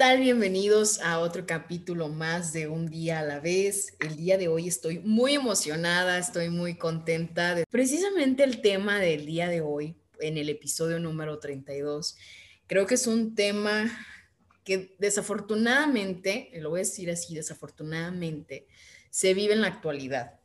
Tal? Bienvenidos a otro capítulo más de Un día a la vez. El día de hoy estoy muy emocionada, estoy muy contenta. De... Precisamente el tema del día de hoy, en el episodio número 32, creo que es un tema que desafortunadamente, lo voy a decir así, desafortunadamente, se vive en la actualidad.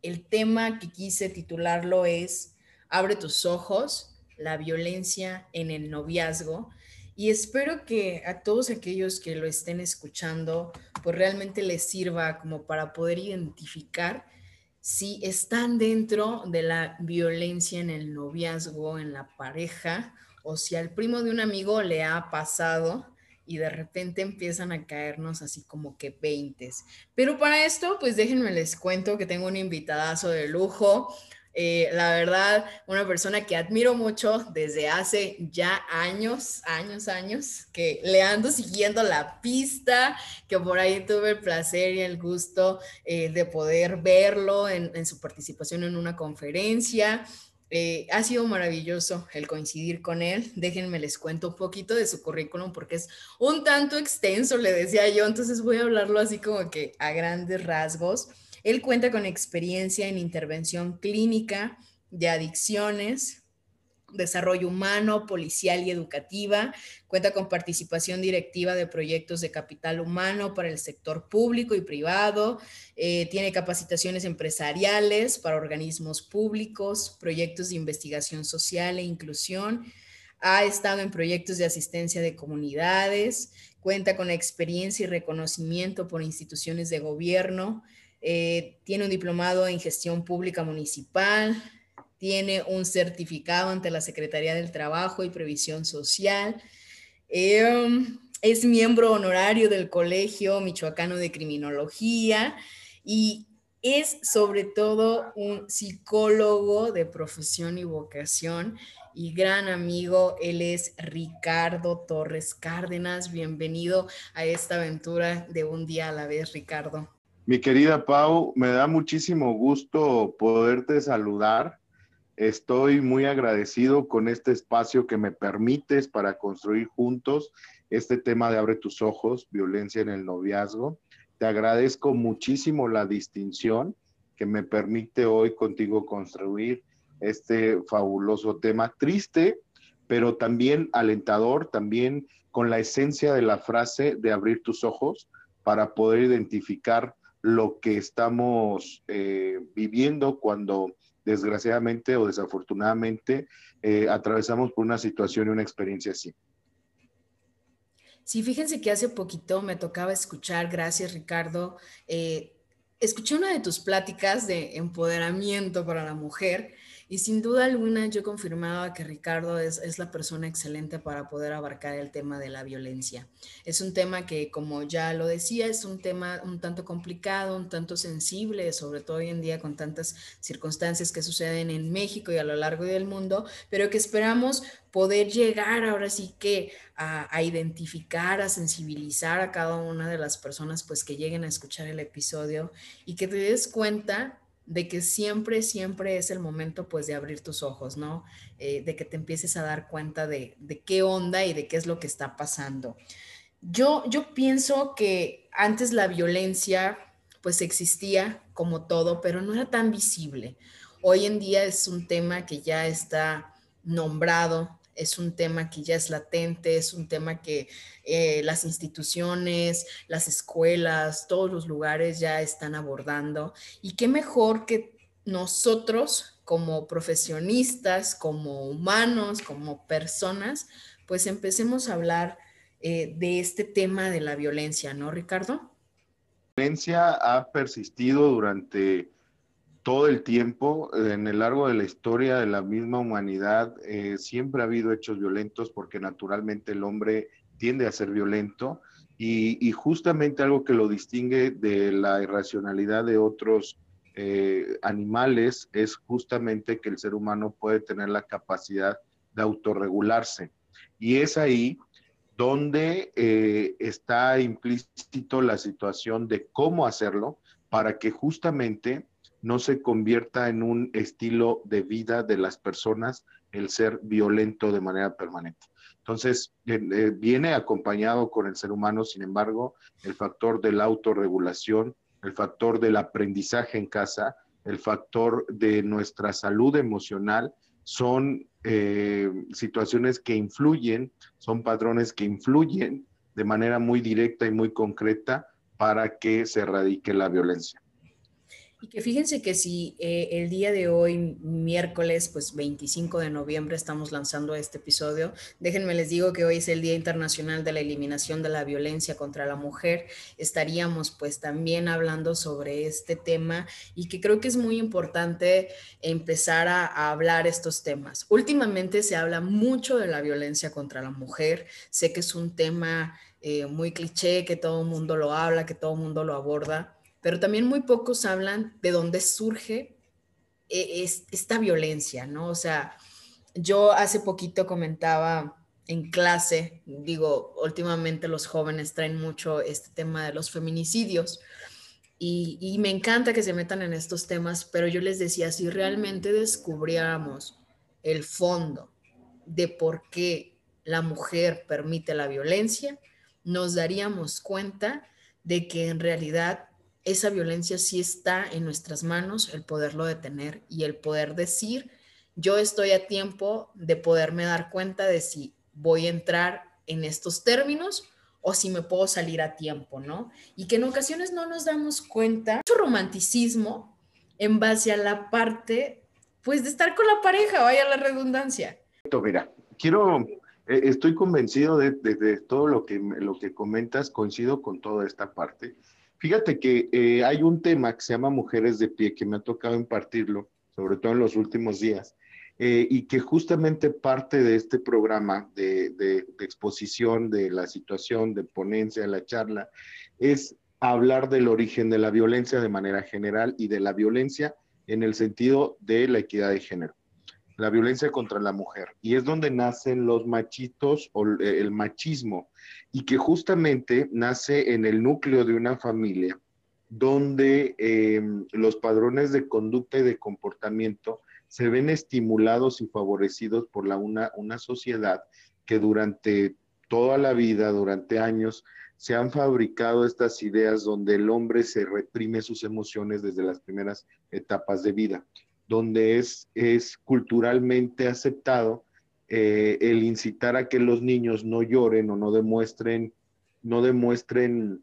El tema que quise titularlo es Abre tus ojos, la violencia en el noviazgo y espero que a todos aquellos que lo estén escuchando, pues realmente les sirva como para poder identificar si están dentro de la violencia en el noviazgo, en la pareja, o si al primo de un amigo le ha pasado y de repente empiezan a caernos así como que veintes. Pero para esto, pues déjenme les cuento que tengo un invitadazo de lujo. Eh, la verdad, una persona que admiro mucho desde hace ya años, años, años, que le ando siguiendo la pista, que por ahí tuve el placer y el gusto eh, de poder verlo en, su participación en una conferencia. Eh, ha sido maravilloso el coincidir con él. Déjenme les cuento un poquito de su currículum porque es un tanto extenso, le decía yo, entonces voy a hablarlo así como que a grandes rasgos. Él cuenta con experiencia en intervención clínica de adicciones, desarrollo humano, policial y educativa. Cuenta con participación directiva de proyectos de capital humano para el sector público y privado. Eh, tiene capacitaciones empresariales para organismos públicos, proyectos de investigación social e inclusión. Ha estado en proyectos de asistencia de comunidades. Cuenta con experiencia y reconocimiento por instituciones de gobierno eh, tiene un diplomado en gestión pública municipal, tiene un certificado ante la Secretaría del Trabajo y Previsión Social, em, es miembro honorario del Colegio Michoacano de Criminología y es sobre todo un psicólogo de profesión y vocación y gran amigo. Él es Ricardo Torres Cárdenas. Bienvenido a esta aventura de un día a la vez, Ricardo. Mi querida Pau, me da muchísimo gusto poderte saludar. Estoy muy agradecido con este espacio que me permites para construir juntos este tema de Abre tus ojos, violencia en el noviazgo. Te agradezco muchísimo la distinción que me permite hoy contigo construir este fabuloso tema triste, pero también alentador, también con la esencia de la frase de abrir tus ojos para poder identificar lo que estamos eh, viviendo cuando desgraciadamente o desafortunadamente eh, atravesamos por una situación y una experiencia así. Sí, fíjense que hace poquito me tocaba escuchar, gracias Ricardo, eh, escuché una de tus pláticas de empoderamiento para la mujer y sin duda alguna yo confirmaba que Ricardo es, es, la persona excelente para poder abarcar el tema de la violencia. Es un tema que, como ya lo decía, es un tema un tanto complicado, un tanto sensible, sobre todo hoy en día con tantas circunstancias que suceden en México y a lo largo del mundo, pero que esperamos poder llegar ahora sí que a, a, identificar, a sensibilizar a cada una de las personas pues que lleguen a escuchar el episodio y que te des cuenta de que siempre, siempre es el momento pues de abrir tus ojos, ¿no? Eh, de que te empieces a dar cuenta de, qué onda y de qué es lo que está pasando. Yo, yo pienso que antes la violencia pues existía como todo, pero no era tan visible. Hoy en día es un tema que ya está nombrado, es un tema que ya es latente, es un tema que eh, las instituciones, las escuelas, todos los lugares ya están abordando. Y qué mejor que nosotros como profesionistas, como humanos, como personas, pues empecemos a hablar eh, de este tema de la violencia, ¿no, Ricardo? La violencia ha persistido durante todo el tiempo, en el largo de la historia de la misma humanidad, eh, siempre ha habido hechos violentos porque naturalmente el hombre tiende a ser violento y, justamente algo que lo distingue de la irracionalidad de otros eh, animales es justamente que el ser humano puede tener la capacidad de autorregularse. Y es ahí donde eh, está implícito la situación de cómo hacerlo para que justamente no se convierta en un estilo de vida de las personas el ser violento de manera permanente. Entonces, eh, viene acompañado con el ser humano, sin embargo, el factor de la autorregulación, el factor del aprendizaje en casa, el factor de nuestra salud emocional, son eh, situaciones que influyen, son patrones que influyen de manera muy directa y muy concreta para que se erradique la violencia. Y que fíjense que si eh, el día de hoy, miércoles, pues 25 de noviembre, estamos lanzando este episodio, déjenme les digo que hoy es el Día Internacional de la Eliminación de la Violencia contra la Mujer, estaríamos pues también hablando sobre este tema y que creo que es muy importante empezar a, a hablar estos temas. Últimamente se habla mucho de la violencia contra la mujer, sé que es un tema eh, muy cliché, que todo el mundo lo habla, que todo el mundo lo aborda pero también muy pocos hablan de dónde surge eh, esta violencia, ¿no? O sea, yo hace poquito comentaba en clase, digo, últimamente los jóvenes traen mucho este tema de los feminicidios y, y, me encanta que se metan en estos temas, pero yo les decía, si realmente descubriéramos el fondo de por qué la mujer permite la violencia, nos daríamos cuenta de que en realidad esa violencia sí está en nuestras manos, el poderlo detener y el poder decir, yo estoy a tiempo de poderme dar cuenta de si voy a entrar en estos términos o si me puedo salir a tiempo, ¿no? Y que en ocasiones no nos damos cuenta, mucho romanticismo en base a la parte, pues, de estar con la pareja, vaya la redundancia. Mira, quiero, eh, estoy convencido de, de, todo lo que, lo que comentas, coincido con toda esta parte. Fíjate que eh, hay un tema que se llama Mujeres de Pie, que me ha tocado impartirlo, sobre todo en los últimos días, eh, y que justamente parte de este programa de, de, exposición de la situación, de ponencia, de la charla, es hablar del origen de la violencia de manera general y de la violencia en el sentido de la equidad de género la violencia contra la mujer. Y es donde nacen los machitos o el machismo, y que justamente nace en el núcleo de una familia donde em, los padrones de conducta y de comportamiento se ven estimulados y favorecidos por la, una, una sociedad que durante toda la vida, durante años, se han fabricado estas ideas donde el hombre se reprime sus emociones desde las primeras etapas de vida donde es, es culturalmente aceptado eh, el incitar a que los niños no lloren o no demuestren, no demuestren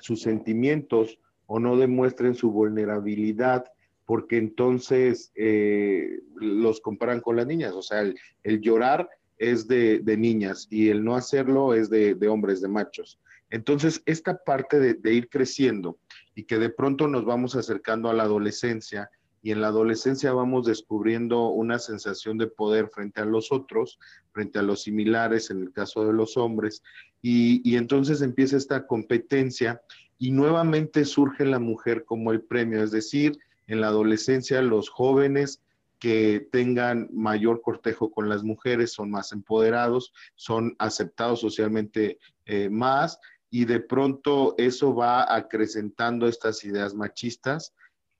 sus sentimientos o no demuestren su vulnerabilidad, porque entonces eh, los comparan con las niñas. O sea, el, llorar es de, niñas y el no hacerlo es de, hombres, de machos. Entonces, esta parte de, de, ir creciendo y que de pronto nos vamos acercando a la adolescencia y en la adolescencia vamos descubriendo una sensación de poder frente a los otros, frente a los similares, en el caso de los hombres, y, entonces empieza esta competencia y nuevamente surge la mujer como el premio, es decir, en la adolescencia los jóvenes que tengan mayor cortejo con las mujeres son más empoderados, son aceptados socialmente eh, más y de pronto eso va acrecentando estas ideas machistas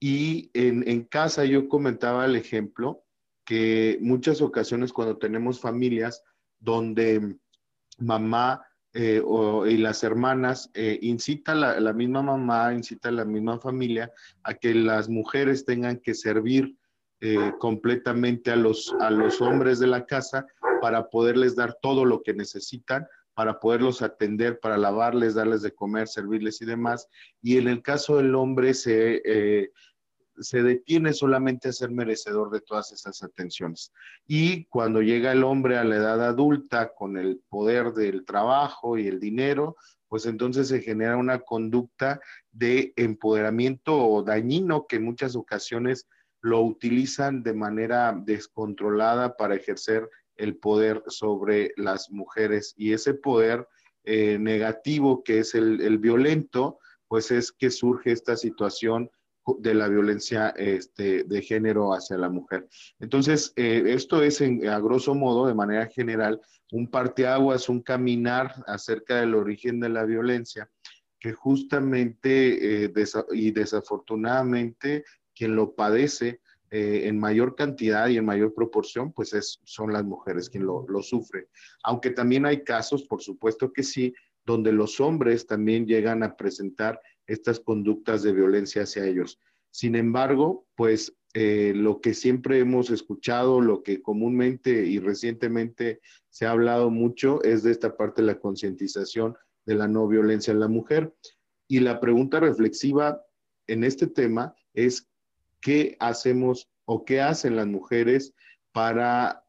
y en, casa yo comentaba el ejemplo que muchas ocasiones cuando tenemos familias donde mamá eh, y las hermanas eh, incita la, la, misma mamá, incita a la misma familia a que las mujeres tengan que servir eh, completamente a los, a los hombres de la casa para poderles dar todo lo que necesitan, para poderlos atender, para lavarles, darles de comer, servirles y demás. Y en el caso del hombre se, eh, se detiene solamente a ser merecedor de todas esas atenciones. Y cuando llega el hombre a la edad adulta con el poder del trabajo y el dinero, pues entonces se genera una conducta de empoderamiento dañino que en muchas ocasiones lo utilizan de manera descontrolada para ejercer el poder sobre las mujeres. Y ese poder eh, negativo que es el, violento, pues es que surge esta situación de la violencia este, de género hacia la mujer. Entonces, eh, esto es a grosso modo, de manera general, un parteaguas, un caminar acerca del origen de la violencia, que justamente eh, y desafortunadamente quien lo padece eh, en mayor cantidad y en mayor proporción, pues es, son las mujeres quien lo, lo sufren. Aunque también hay casos, por supuesto que sí, donde los hombres también llegan a presentar estas conductas de violencia hacia ellos. Sin embargo, pues eh, lo que siempre hemos escuchado, lo que comúnmente y recientemente se ha hablado mucho es de esta parte de la concientización de la no violencia en la mujer. Y la pregunta reflexiva en este tema es, ¿qué hacemos o qué hacen las mujeres para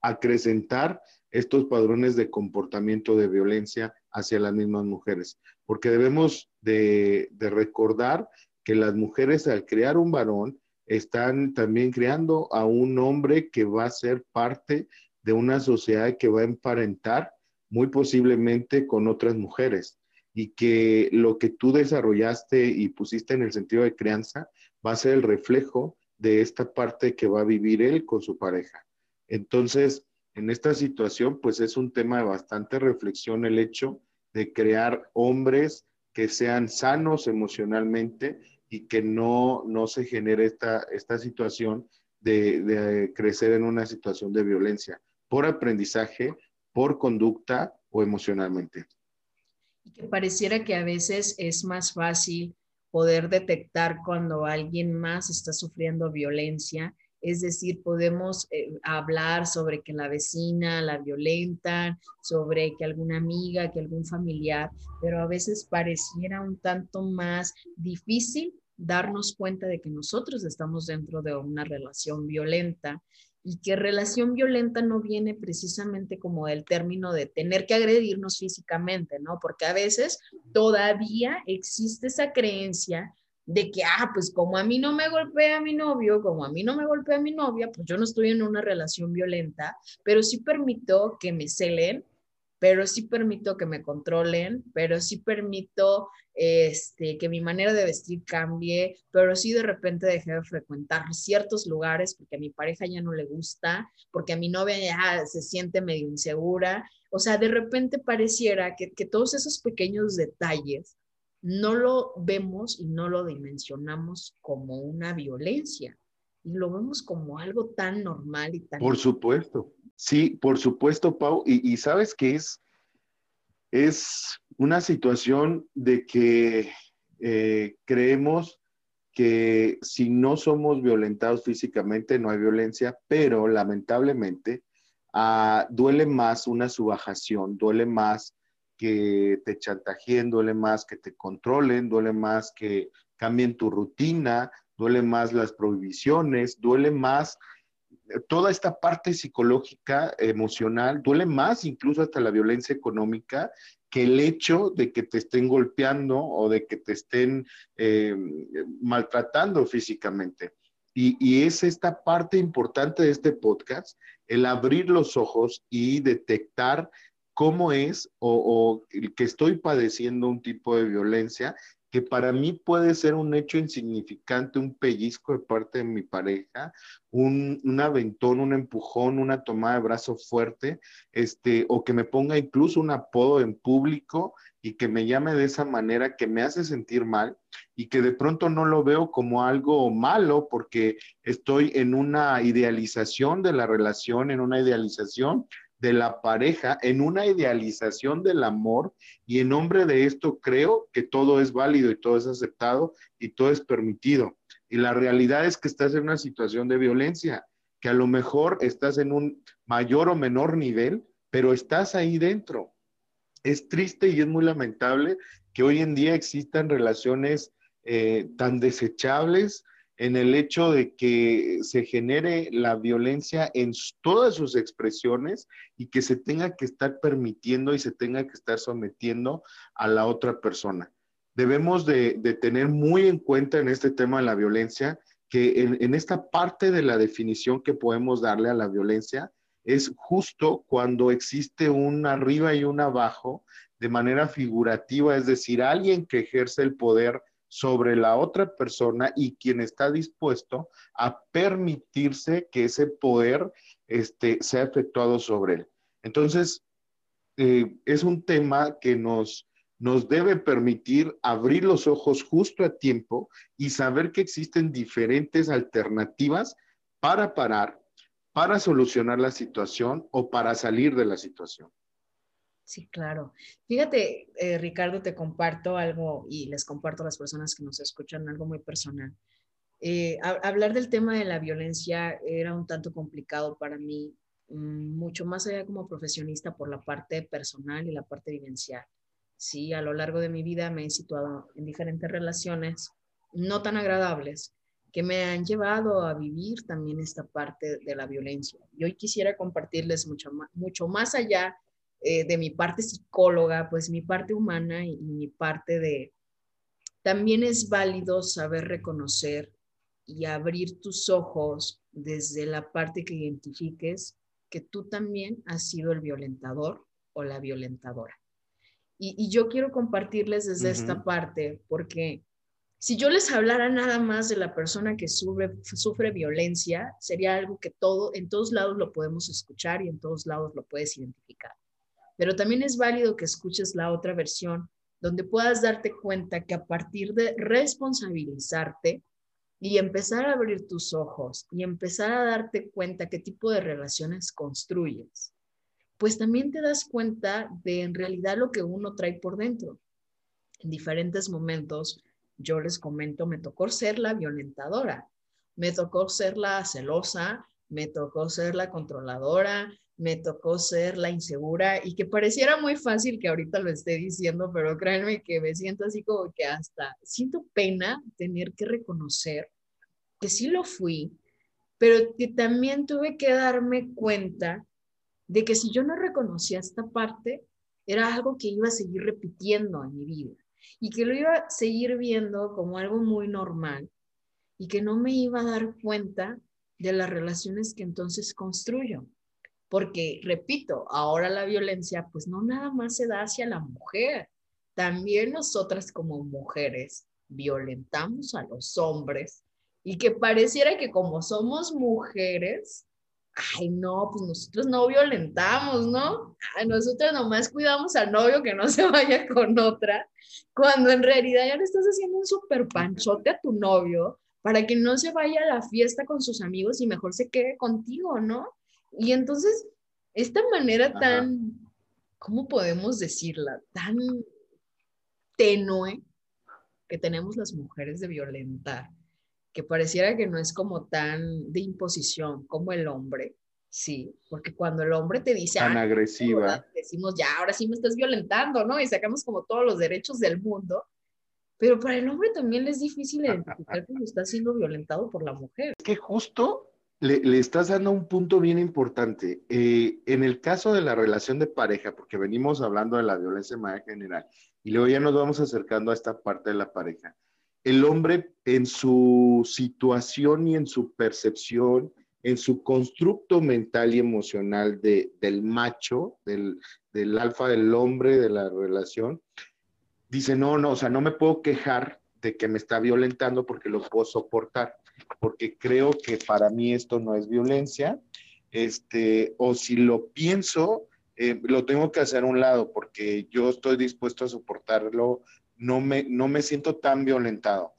acrecentar estos padrones de comportamiento de violencia hacia las mismas mujeres? Porque debemos de, recordar que las mujeres al crear un varón están también creando a un hombre que va a ser parte de una sociedad que va a emparentar muy posiblemente con otras mujeres y que lo que tú desarrollaste y pusiste en el sentido de crianza va a ser el reflejo de esta parte que va a vivir él con su pareja. Entonces, en esta situación, pues es un tema de bastante reflexión el hecho de crear hombres que sean sanos emocionalmente y que no, no se genere esta, esta situación de, de crecer en una situación de violencia por aprendizaje, por conducta o emocionalmente. Y que pareciera que a veces es más fácil poder detectar cuando alguien más está sufriendo violencia es decir, podemos eh, hablar sobre que la vecina la violenta, sobre que alguna amiga, que algún familiar, pero a veces pareciera un tanto más difícil darnos cuenta de que nosotros estamos dentro de una relación violenta y que relación violenta no viene precisamente como del término de tener que agredirnos físicamente, ¿no? Porque a veces todavía existe esa creencia de que, ah, pues como a mí no me golpea mi novio, como a mí no me golpea mi novia, pues yo no estoy en una relación violenta, pero sí permito que me celen, pero sí permito que me controlen, pero sí permito este, que mi manera de vestir cambie, pero sí de repente dejé de frecuentar ciertos lugares porque a mi pareja ya no le gusta, porque a mi novia ya se siente medio insegura. O sea, de repente pareciera que, que todos esos pequeños detalles no lo vemos y no lo dimensionamos como una violencia y lo vemos como algo tan normal y tan... Por supuesto, sí, por supuesto, Pau, y, sabes que es, es una situación de que eh, creemos que si no somos violentados físicamente no hay violencia, pero lamentablemente ah, duele más una subajación, duele más que te chantajeen, duele más que te controlen, duele más que cambien tu rutina, duele más las prohibiciones, duele más toda esta parte psicológica, emocional, duele más incluso hasta la violencia económica que el hecho de que te estén golpeando o de que te estén eh, maltratando físicamente. Y, es esta parte importante de este podcast, el abrir los ojos y detectar cómo es o, que estoy padeciendo un tipo de violencia que para mí puede ser un hecho insignificante, un pellizco de parte de mi pareja, un, aventón, un empujón, una tomada de brazo fuerte, este, o que me ponga incluso un apodo en público y que me llame de esa manera que me hace sentir mal y que de pronto no lo veo como algo malo porque estoy en una idealización de la relación, en una idealización de la pareja en una idealización del amor y en nombre de esto creo que todo es válido y todo es aceptado y todo es permitido. Y la realidad es que estás en una situación de violencia, que a lo mejor estás en un mayor o menor nivel, pero estás ahí dentro. Es triste y es muy lamentable que hoy en día existan relaciones eh, tan desechables, en el hecho de que se genere la violencia en todas sus expresiones y que se tenga que estar permitiendo y se tenga que estar sometiendo a la otra persona. Debemos de, tener muy en cuenta en este tema de la violencia que en, esta parte de la definición que podemos darle a la violencia es justo cuando existe un arriba y un abajo de manera figurativa, es decir, alguien que ejerce el poder sobre la otra persona y quien está dispuesto a permitirse que ese poder este, sea efectuado sobre él. Entonces, eh, es un tema que nos, nos debe permitir abrir los ojos justo a tiempo y saber que existen diferentes alternativas para parar, para solucionar la situación o para salir de la situación. Sí, claro. Fíjate, eh, Ricardo, te comparto algo y les comparto a las personas que nos escuchan algo muy personal. Eh, hablar del tema de la violencia era un tanto complicado para mí, mm, mucho más allá como profesionista por la parte personal y la parte vivencial. Sí, a lo largo de mi vida me he situado en diferentes relaciones no tan agradables que me han llevado a vivir también esta parte de la violencia. Y hoy quisiera compartirles mucho más, mucho más allá eh, de mi parte psicóloga, pues mi parte humana y, mi parte de... También es válido saber reconocer y abrir tus ojos desde la parte que identifiques que tú también has sido el violentador o la violentadora. Y, yo quiero compartirles desde esta parte porque si yo les hablara nada más de la persona que sufre, sufre violencia, sería algo que todo, en todos lados lo podemos escuchar y en todos lados lo puedes identificar. Pero también es válido que escuches la otra versión, donde puedas darte cuenta que a partir de responsabilizarte y empezar a abrir tus ojos y empezar a darte cuenta qué tipo de relaciones construyes, pues también te das cuenta de en realidad lo que uno trae por dentro. En diferentes momentos, yo les comento, me tocó ser la violentadora, me tocó ser la celosa, me tocó ser la controladora, me tocó ser la insegura y que pareciera muy fácil que ahorita lo esté diciendo, pero créanme que me siento así como que hasta siento pena tener que reconocer que sí lo fui, pero que también tuve que darme cuenta de que si yo no reconocía esta parte, era algo que iba a seguir repitiendo en mi vida y que lo iba a seguir viendo como algo muy normal y que no me iba a dar cuenta de las relaciones que entonces construyo. Porque, repito, ahora la violencia pues no nada más se da hacia la mujer, también nosotras como mujeres violentamos a los hombres y que pareciera que como somos mujeres, ay no, pues nosotros no violentamos, ¿no? Ay, nosotros nomás cuidamos al novio que no se vaya con otra, cuando en realidad ya le estás haciendo un súper panchote a tu novio para que no se vaya a la fiesta con sus amigos y mejor se quede contigo, ¿no? Y entonces, esta manera tan, ¿cómo podemos decirla? Tan tenue que tenemos las mujeres de violentar, que pareciera que no es como tan de imposición como el hombre, sí, porque cuando el hombre te dice... Tan agresiva. Decimos, ya, ahora sí me estás violentando, ¿no? Y sacamos como todos los derechos del mundo. Pero para el hombre también es difícil identificar cuando está siendo violentado por la mujer. Es que justo le, estás dando un punto bien importante. Eh, en el caso de la relación de pareja, porque venimos hablando de la violencia en manera general, y luego ya nos vamos acercando a esta parte de la pareja. El hombre en su situación y en su percepción, en su constructo mental y emocional de, del macho, del, del alfa del hombre de la relación, dice, no, no, o sea, no me puedo quejar de que me está violentando porque lo puedo soportar porque creo que para mí esto no es violencia, este, o si lo pienso, eh, lo tengo que hacer a un lado porque yo estoy dispuesto a soportarlo, no me, no me siento tan violentado.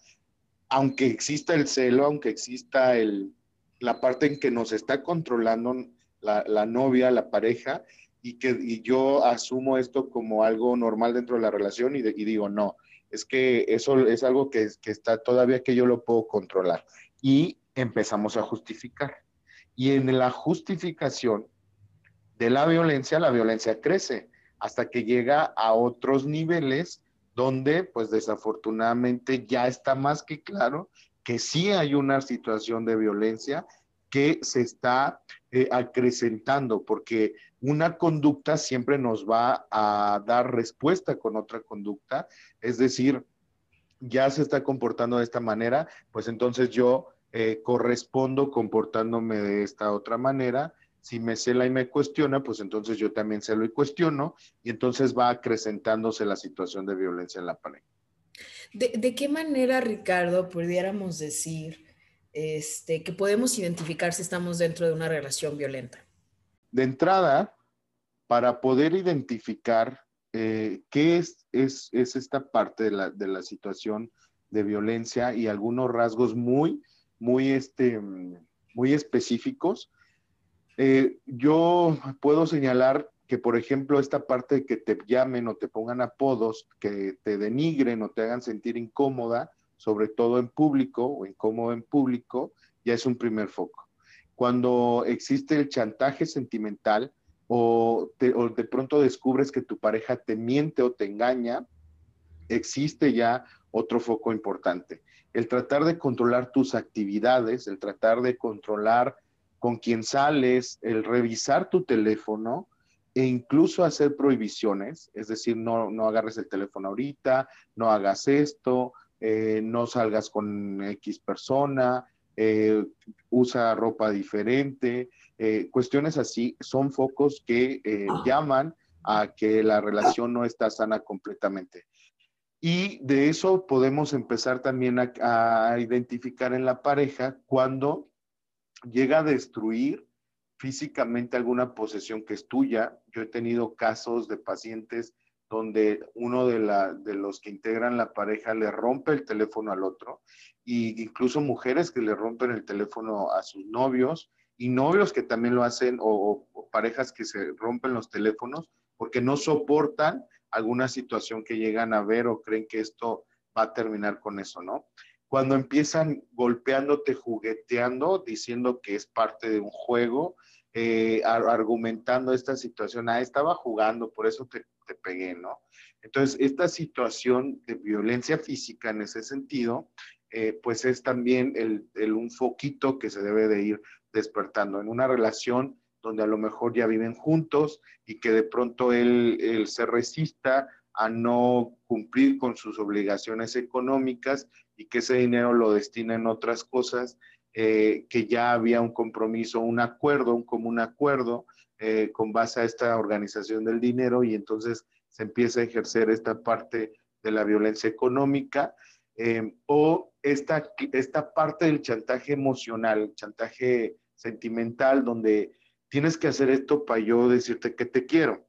Aunque exista el celo, aunque exista el, la parte en que nos está controlando la, la novia, la pareja, y que y yo asumo esto como algo normal dentro de la relación y, y digo, no, es que eso es algo que, que, está todavía que yo lo puedo controlar y empezamos a justificar. Y en la justificación de la violencia, la violencia crece hasta que llega a otros niveles donde, pues desafortunadamente, ya está más que claro que sí hay una situación de violencia que se está eh, acrecentando, porque una conducta siempre nos va a dar respuesta con otra conducta, es decir, ya se está comportando de esta manera, pues entonces yo eh, correspondo comportándome de esta otra manera. Si me cela y me cuestiona, pues entonces yo también celo y cuestiono, y entonces va acrecentándose la situación de violencia en la pareja. ¿De, qué manera, Ricardo, pudiéramos decir este, que podemos identificar si estamos dentro de una relación violenta? De entrada, para poder identificar eh, qué es, es, esta parte de la, de la, situación de violencia y algunos rasgos muy, muy, este, muy específicos, eh, yo puedo señalar que, por ejemplo, esta parte de que te llamen o te pongan apodos, que te denigren o te hagan sentir incómoda, sobre todo en público o incómodo en público, ya es un primer foco. Cuando existe el chantaje sentimental o, o de pronto descubres que tu pareja te miente o te engaña, existe ya otro foco importante. El tratar de controlar tus actividades, el tratar de controlar con quién sales, el revisar tu teléfono e incluso hacer prohibiciones, es decir, no, no agarres el teléfono ahorita, no hagas esto, eh, no salgas con X persona, eh, usa ropa diferente, eh, cuestiones así son focos que llaman a que la relación no está sana completamente. Y de eso podemos empezar también a identificar en la pareja cuando llega a destruir físicamente alguna posesión que es tuya. Yo he tenido casos de pacientes donde uno de, la, de los que integran la pareja le rompe el teléfono al otro, y incluso mujeres que le rompen el teléfono a sus novios, y novios que también lo hacen, o, o parejas que se rompen los teléfonos porque no soportan alguna situación que llegan a ver o creen que esto va a terminar con eso, ¿no? cuando empiezan golpeándote, jugueteando, diciendo que es parte de un juego, eh, argumentando esta situación, ah, estaba jugando, por eso te, te, pegué, ¿no? Entonces, esta situación de violencia física en ese sentido, eh, pues es también el, el, un foquito que se debe de ir despertando en una relación donde a lo mejor ya viven juntos y que de pronto él, él se resista a no cumplir con sus obligaciones económicas y que ese dinero lo destina en otras cosas, eh, que ya había un compromiso, un acuerdo, un común acuerdo eh, con base a esta organización del dinero y entonces se empieza a ejercer esta parte de la violencia económica eh, o esta, esta parte del chantaje emocional, chantaje sentimental, donde tienes que hacer esto para yo decirte que te quiero.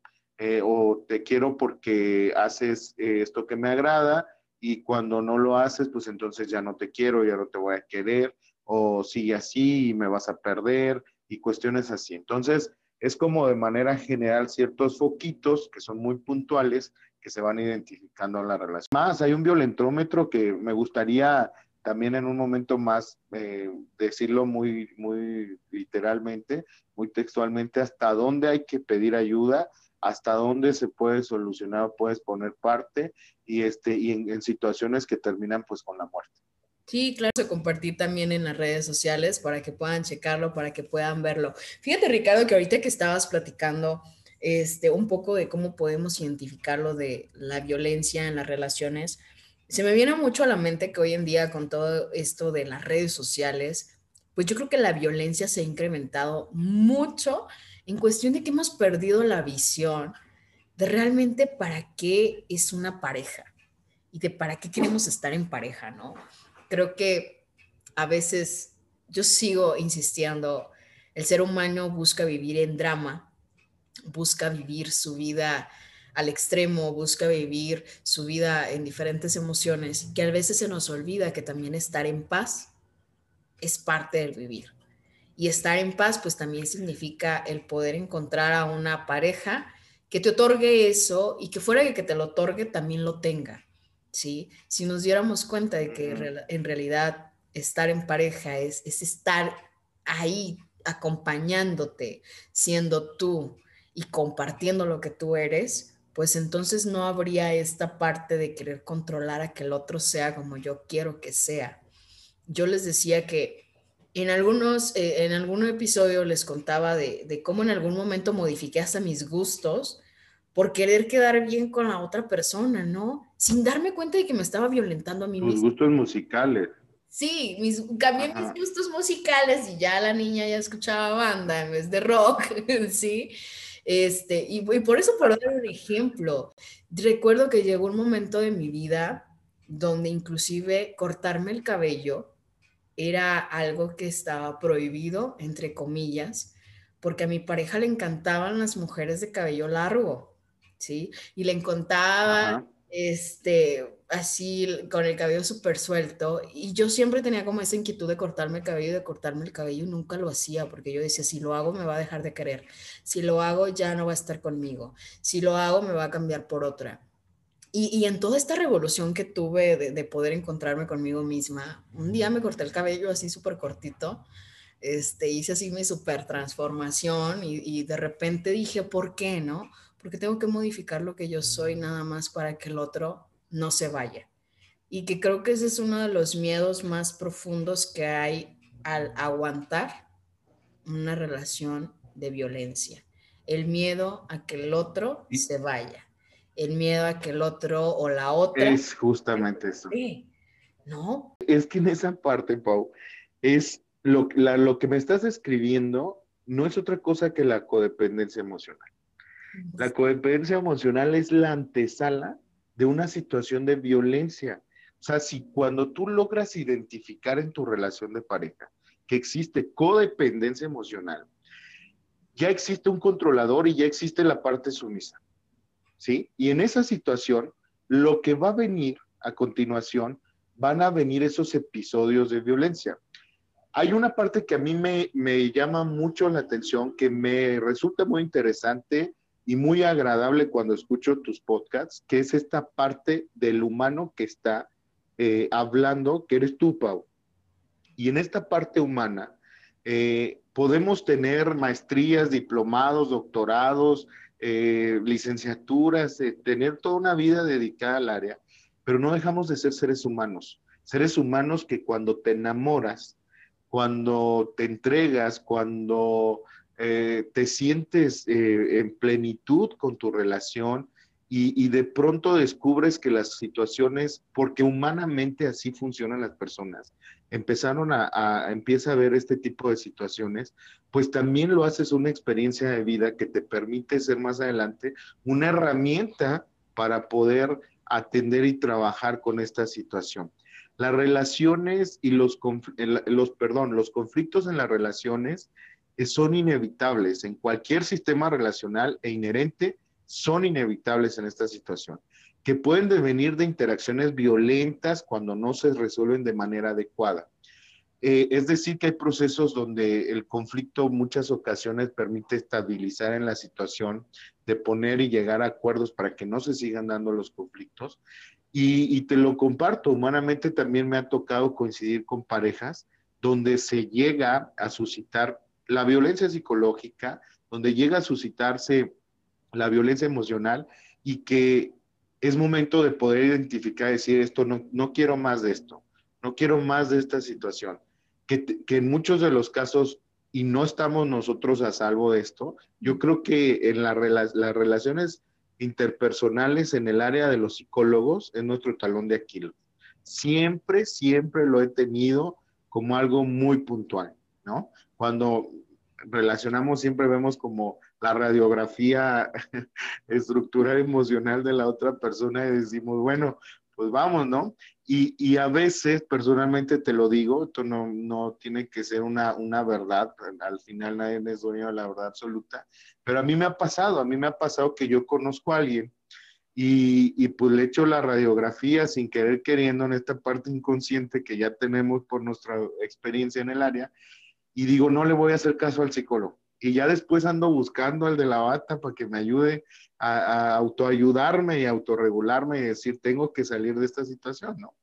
o te quiero porque haces esto que me agrada y cuando no lo haces, pues entonces ya no te quiero, ya no te voy a querer, o sigue así y me vas a perder, y cuestiones así. Entonces, es como de manera general ciertos foquitos que son muy puntuales que se van identificando en la relación. Más, hay un violentómetro que me gustaría también en un momento más eh, decirlo muy, muy literalmente, muy textualmente, hasta dónde hay que pedir ayuda hasta dónde se puede solucionar, puedes poner parte y, este, y en, situaciones que terminan pues con la muerte. Sí, claro, se compartir también en las redes sociales para que puedan checarlo, para que puedan verlo. Fíjate, Ricardo, que ahorita que estabas platicando este, un poco de cómo podemos identificar lo de la violencia en las relaciones, se me viene mucho a la mente que hoy en día con todo esto de las redes sociales, pues yo creo que la violencia se ha incrementado mucho en cuestión de que hemos perdido la visión de realmente para qué es una pareja y de para qué queremos estar en pareja, ¿no? Creo que a veces yo sigo insistiendo, el ser humano busca vivir en drama, busca vivir su vida al extremo, busca vivir su vida en diferentes emociones, que a veces se nos olvida que también estar en paz es parte del vivir. Y estar en paz, pues también significa el poder encontrar a una pareja que te otorgue eso y que fuera de que te lo otorgue, también lo tenga, ¿sí? Si nos diéramos cuenta de que en realidad estar en pareja es, es estar ahí acompañándote, siendo tú y compartiendo lo que tú eres, pues entonces no habría esta parte de querer controlar a que el otro sea como yo quiero que sea. Yo les decía que en algunos, eh, en algún episodio les contaba de, cómo en algún momento modifiqué hasta mis gustos por querer quedar bien con la otra persona, ¿no? Sin darme cuenta de que me estaba violentando a mí Tus gustos musicales. Sí, mis, cambié mis gustos musicales y ya la niña ya escuchaba banda en vez de rock, ¿sí? Este, y, y por eso, por dar un ejemplo, recuerdo que llegó un momento de mi vida donde inclusive cortarme el cabello era algo que estaba prohibido, entre comillas, porque a mi pareja le encantaban las mujeres de cabello largo, ¿sí? Y le encantaba, este, así, con el cabello súper suelto. Y yo siempre tenía como esa inquietud de cortarme el cabello, de cortarme el cabello, y nunca lo hacía, porque yo decía, si lo hago me va a dejar de querer, si lo hago ya no va a estar conmigo, si lo hago me va a cambiar por otra. Y, en toda esta revolución que tuve de, poder encontrarme conmigo misma, un día me corté el cabello así súper cortito, este, hice así mi súper transformación y, y, de repente dije, ¿por qué no? Porque tengo que modificar lo que yo soy nada más para que el otro no se vaya. Y que creo que ese es uno de los miedos más profundos que hay al aguantar una relación de violencia. El miedo a que el otro se vaya el miedo a que el otro o la otra. Es justamente eso. ¿No? Es que en esa parte, Pau, es lo, lo que me estás describiendo no es otra cosa que la codependencia emocional. La codependencia emocional es la antesala de una situación de violencia. O sea, si cuando tú logras identificar en tu relación de pareja que existe codependencia emocional, ya existe un controlador y ya existe la parte sumisa. ¿sí? Y en esa situación, lo que va a venir a continuación, van a venir esos episodios de violencia. Hay una parte que a mí me, me llama mucho la atención, que me resulta muy interesante y muy agradable cuando escucho tus podcasts, que es esta parte del humano que está eh, hablando, que eres tú, Pau. Y en esta parte humana, eh, podemos tener maestrías, diplomados, doctorados, eh, licenciaturas, tener toda una vida dedicada al área, pero no dejamos de ser seres humanos, seres humanos que cuando te enamoras, cuando te entregas, cuando eh, te sientes en plenitud con tu relación y, de pronto descubres que las situaciones, porque humanamente así funcionan las personas, empezaron a, a, empieza a ver este tipo de situaciones, pues también lo haces una experiencia de vida que te permite ser más adelante una herramienta para poder atender y trabajar con esta situación. Las relaciones y los, los, perdón, los conflictos en las relaciones eh, son inevitables en cualquier sistema relacional e inherente son inevitables en esta situación, que pueden devenir de interacciones violentas cuando no se resuelven de manera adecuada. Eh, es decir, que hay procesos donde el conflicto muchas ocasiones permite estabilizar en la situación, de poner y llegar a acuerdos para que no se sigan dando los conflictos. Y, y te lo comparto, humanamente también me ha tocado coincidir con parejas donde se llega a suscitar la violencia psicológica, donde llega a suscitarse la violencia emocional y que es momento de poder identificar, decir, esto no, no quiero más de esto, no quiero más de esta situación. Que, que, en muchos de los casos, y no estamos nosotros a salvo de esto, yo creo que en la, las relaciones interpersonales en el área de los psicólogos es nuestro talón de Aquiles. Siempre, siempre lo he tenido como algo muy puntual, ¿no? Cuando relacionamos, siempre vemos como la radiografía estructural emocional de la otra persona y decimos, bueno, pues vamos, ¿no? Y, y, a veces, personalmente te lo digo, esto no, no tiene que ser una, una verdad, al final nadie es dueño de la verdad absoluta, pero a mí me ha pasado, a mí me ha pasado que yo conozco a alguien y, y pues le echo la radiografía sin querer queriendo en esta parte inconsciente que ya tenemos por nuestra experiencia en el área y digo, no le voy a hacer caso al psicólogo y ya después ando buscando al de la bata para que me ayude a, autoayudarme y autorregularme y decir, tengo que salir de esta situación, ¿no?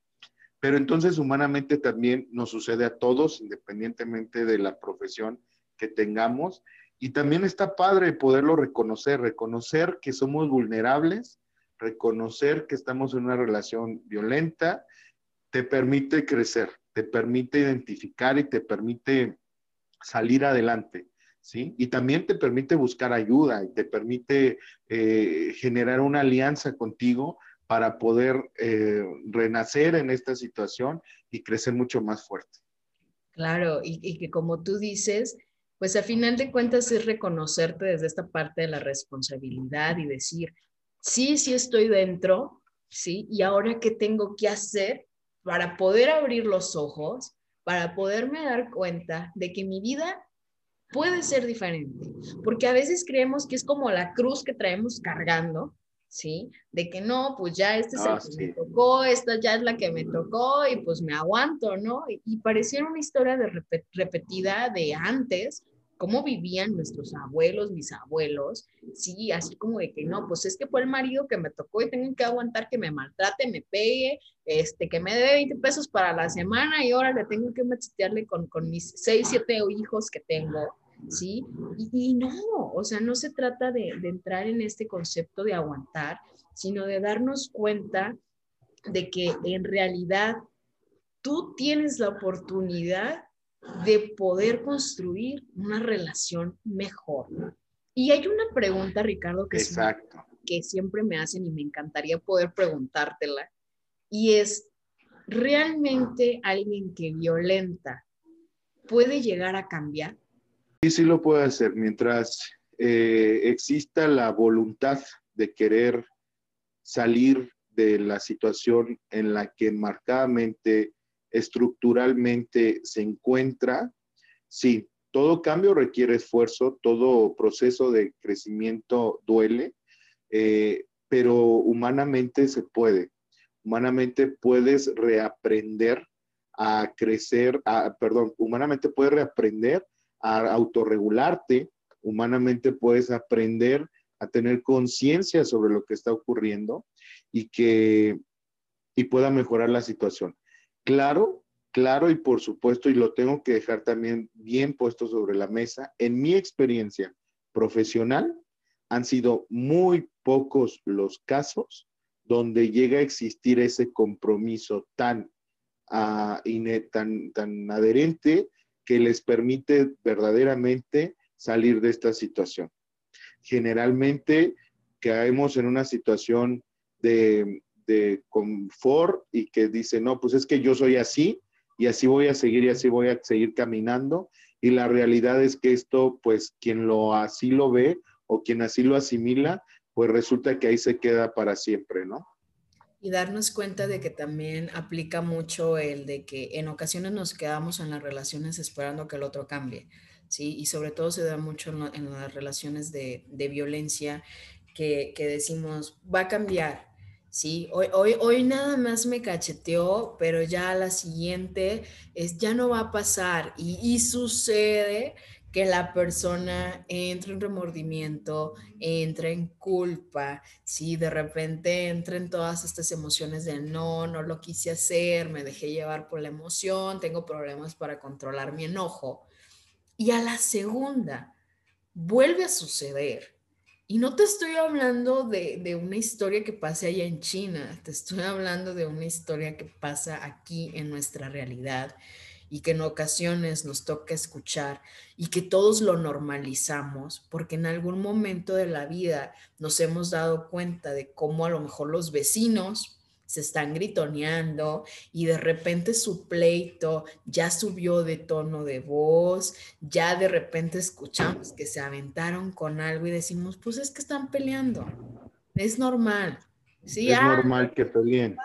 Pero entonces humanamente también nos sucede a todos, independientemente de la profesión que tengamos. Y también está padre poderlo reconocer, reconocer que somos vulnerables, reconocer que estamos en una relación violenta, te permite crecer, te permite identificar y te permite salir adelante. ¿sí? Y también te permite buscar ayuda y te permite eh, generar una alianza contigo para poder eh, renacer en esta situación y crecer mucho más fuerte. Claro, y, que como tú dices, pues a final de cuentas es reconocerte desde esta parte de la responsabilidad y decir, sí, sí estoy dentro, ¿sí? Y ahora, ¿qué tengo que hacer para poder abrir los ojos, para poderme dar cuenta de que mi vida puede ser diferente? Porque a veces creemos que es como la cruz que traemos cargando, ¿sí? De que no, pues ya este es el ah, que me tocó, esta ya es la que me tocó y pues me aguanto, ¿no? Y, pareciera una historia de repetida de antes, cómo vivían nuestros abuelos, mis abuelos, sí, así como de que no, pues es que fue el marido que me tocó y tengo que aguantar que me maltrate, me pegue, este, que me dé 20 pesos para la semana y ahora le tengo que machetearle con, con mis 6, 7 hijos que tengo, ¿sí? Y, no, o sea, no se trata de, de entrar en este concepto de aguantar, sino de darnos cuenta de que en realidad tú tienes la oportunidad de poder construir una relación mejor. Y hay una pregunta, Ricardo, que, que siempre me hacen y me encantaría poder preguntártela, y es, ¿realmente alguien que violenta puede llegar a cambiar? Sí, sí lo puede hacer, mientras eh, exista la voluntad de querer salir de la situación en la que marcadamente estructuralmente se encuentra, sí, todo cambio requiere esfuerzo, todo proceso de crecimiento duele, eh, pero humanamente se puede. Humanamente puedes reaprender a crecer, perdón, humanamente puedes reaprender a autorregularte, humanamente puedes aprender a tener conciencia sobre lo que está ocurriendo y que y pueda mejorar la situación. Claro, claro y por supuesto, y lo tengo que dejar también bien puesto sobre la mesa, en mi experiencia profesional han sido muy pocos los casos donde llega a existir ese compromiso tan, uh, tan, tan adherente que les permite verdaderamente salir de esta situación. Generalmente caemos en una situación de, de confort y que dice, no, pues es que yo soy así y así voy a seguir y así voy a seguir caminando. Y la realidad es que esto, pues quien lo así lo ve o quien así lo asimila, pues resulta que ahí se queda para siempre, ¿no? Y darnos cuenta de que también aplica mucho el de que en ocasiones nos quedamos en las relaciones esperando que el otro cambie, ¿sí? Y sobre todo se da mucho en, las relaciones de, de violencia que, que decimos, va a cambiar, Sí, hoy, hoy, hoy nada más me cacheteó, pero ya la siguiente es, ya no va a pasar. Y, sucede que la persona entra en remordimiento, entra en culpa, sí, de repente entra en todas estas emociones de no, no lo quise hacer, me dejé llevar por la emoción, tengo problemas para controlar mi enojo. Y a la segunda, vuelve a suceder y no te estoy hablando de, una historia que pase allá en China, te estoy hablando de una historia que pasa aquí en nuestra realidad y que en ocasiones nos toca escuchar y que todos lo normalizamos porque en algún momento de la vida nos hemos dado cuenta de cómo a lo mejor los vecinos se están gritoneando y de repente su pleito ya subió de tono de voz, ya de repente escuchamos que se aventaron con algo y decimos, pues es que están peleando, es normal. Sí, es normal que peleen.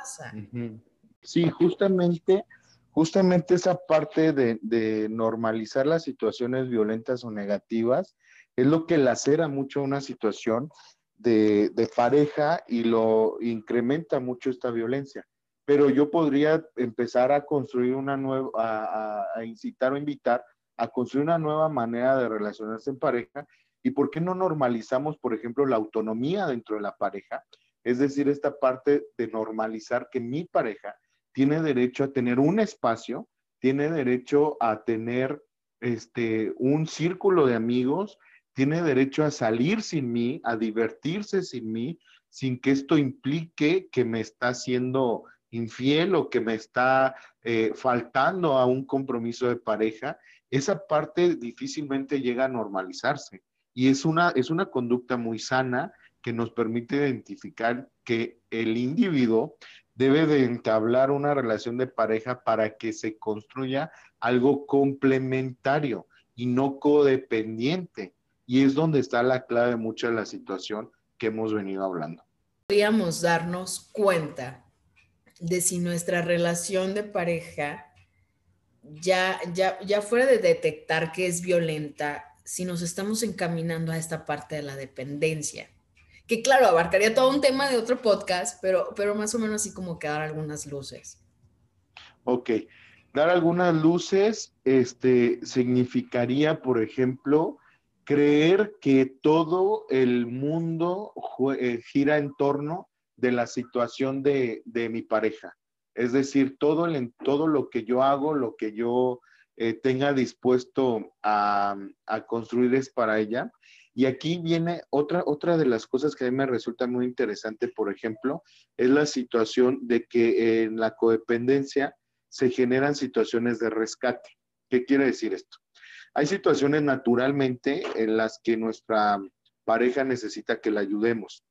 Sí, justamente, justamente esa parte de, de normalizar las situaciones violentas o negativas es lo que lacera mucho una situación de, pareja y lo incrementa mucho esta violencia. Pero yo podría empezar a construir una nueva, a, incitar o invitar a construir una nueva manera de relacionarse en pareja. ¿Y por qué no normalizamos, por ejemplo, la autonomía dentro de la pareja? Es decir, esta parte de normalizar que mi pareja tiene derecho a tener un espacio, tiene derecho a tener este, un círculo de amigos tiene derecho a salir sin mí, a divertirse sin mí, sin que esto implique que me está siendo infiel o que me está eh, faltando a un compromiso de pareja, esa parte difícilmente llega a normalizarse. Y es una, es una conducta muy sana que nos permite identificar que el individuo debe de entablar una relación de pareja para que se construya algo complementario y no codependiente. Y es donde está la clave de mucha de la situación que hemos venido hablando. podríamos darnos cuenta de si nuestra relación de pareja ya, ya, ya fuera de detectar que es violenta, si nos estamos encaminando a esta parte de la dependencia? Que claro, abarcaría todo un tema de otro podcast, pero, pero más o menos así como que dar algunas luces. Ok, dar algunas luces este, significaría, por ejemplo, creer que todo el mundo eh, gira en torno de la situación de, mi pareja. Es decir, todo, el, todo lo que yo hago, lo que yo eh, tenga dispuesto a, a, construir es para ella. Y aquí viene otra, otra de las cosas que a mí me resulta muy interesante, por ejemplo, es la situación de que en la codependencia se generan situaciones de rescate. ¿Qué quiere decir esto? Hay situaciones naturalmente en las que nuestra pareja necesita que la ayudemos,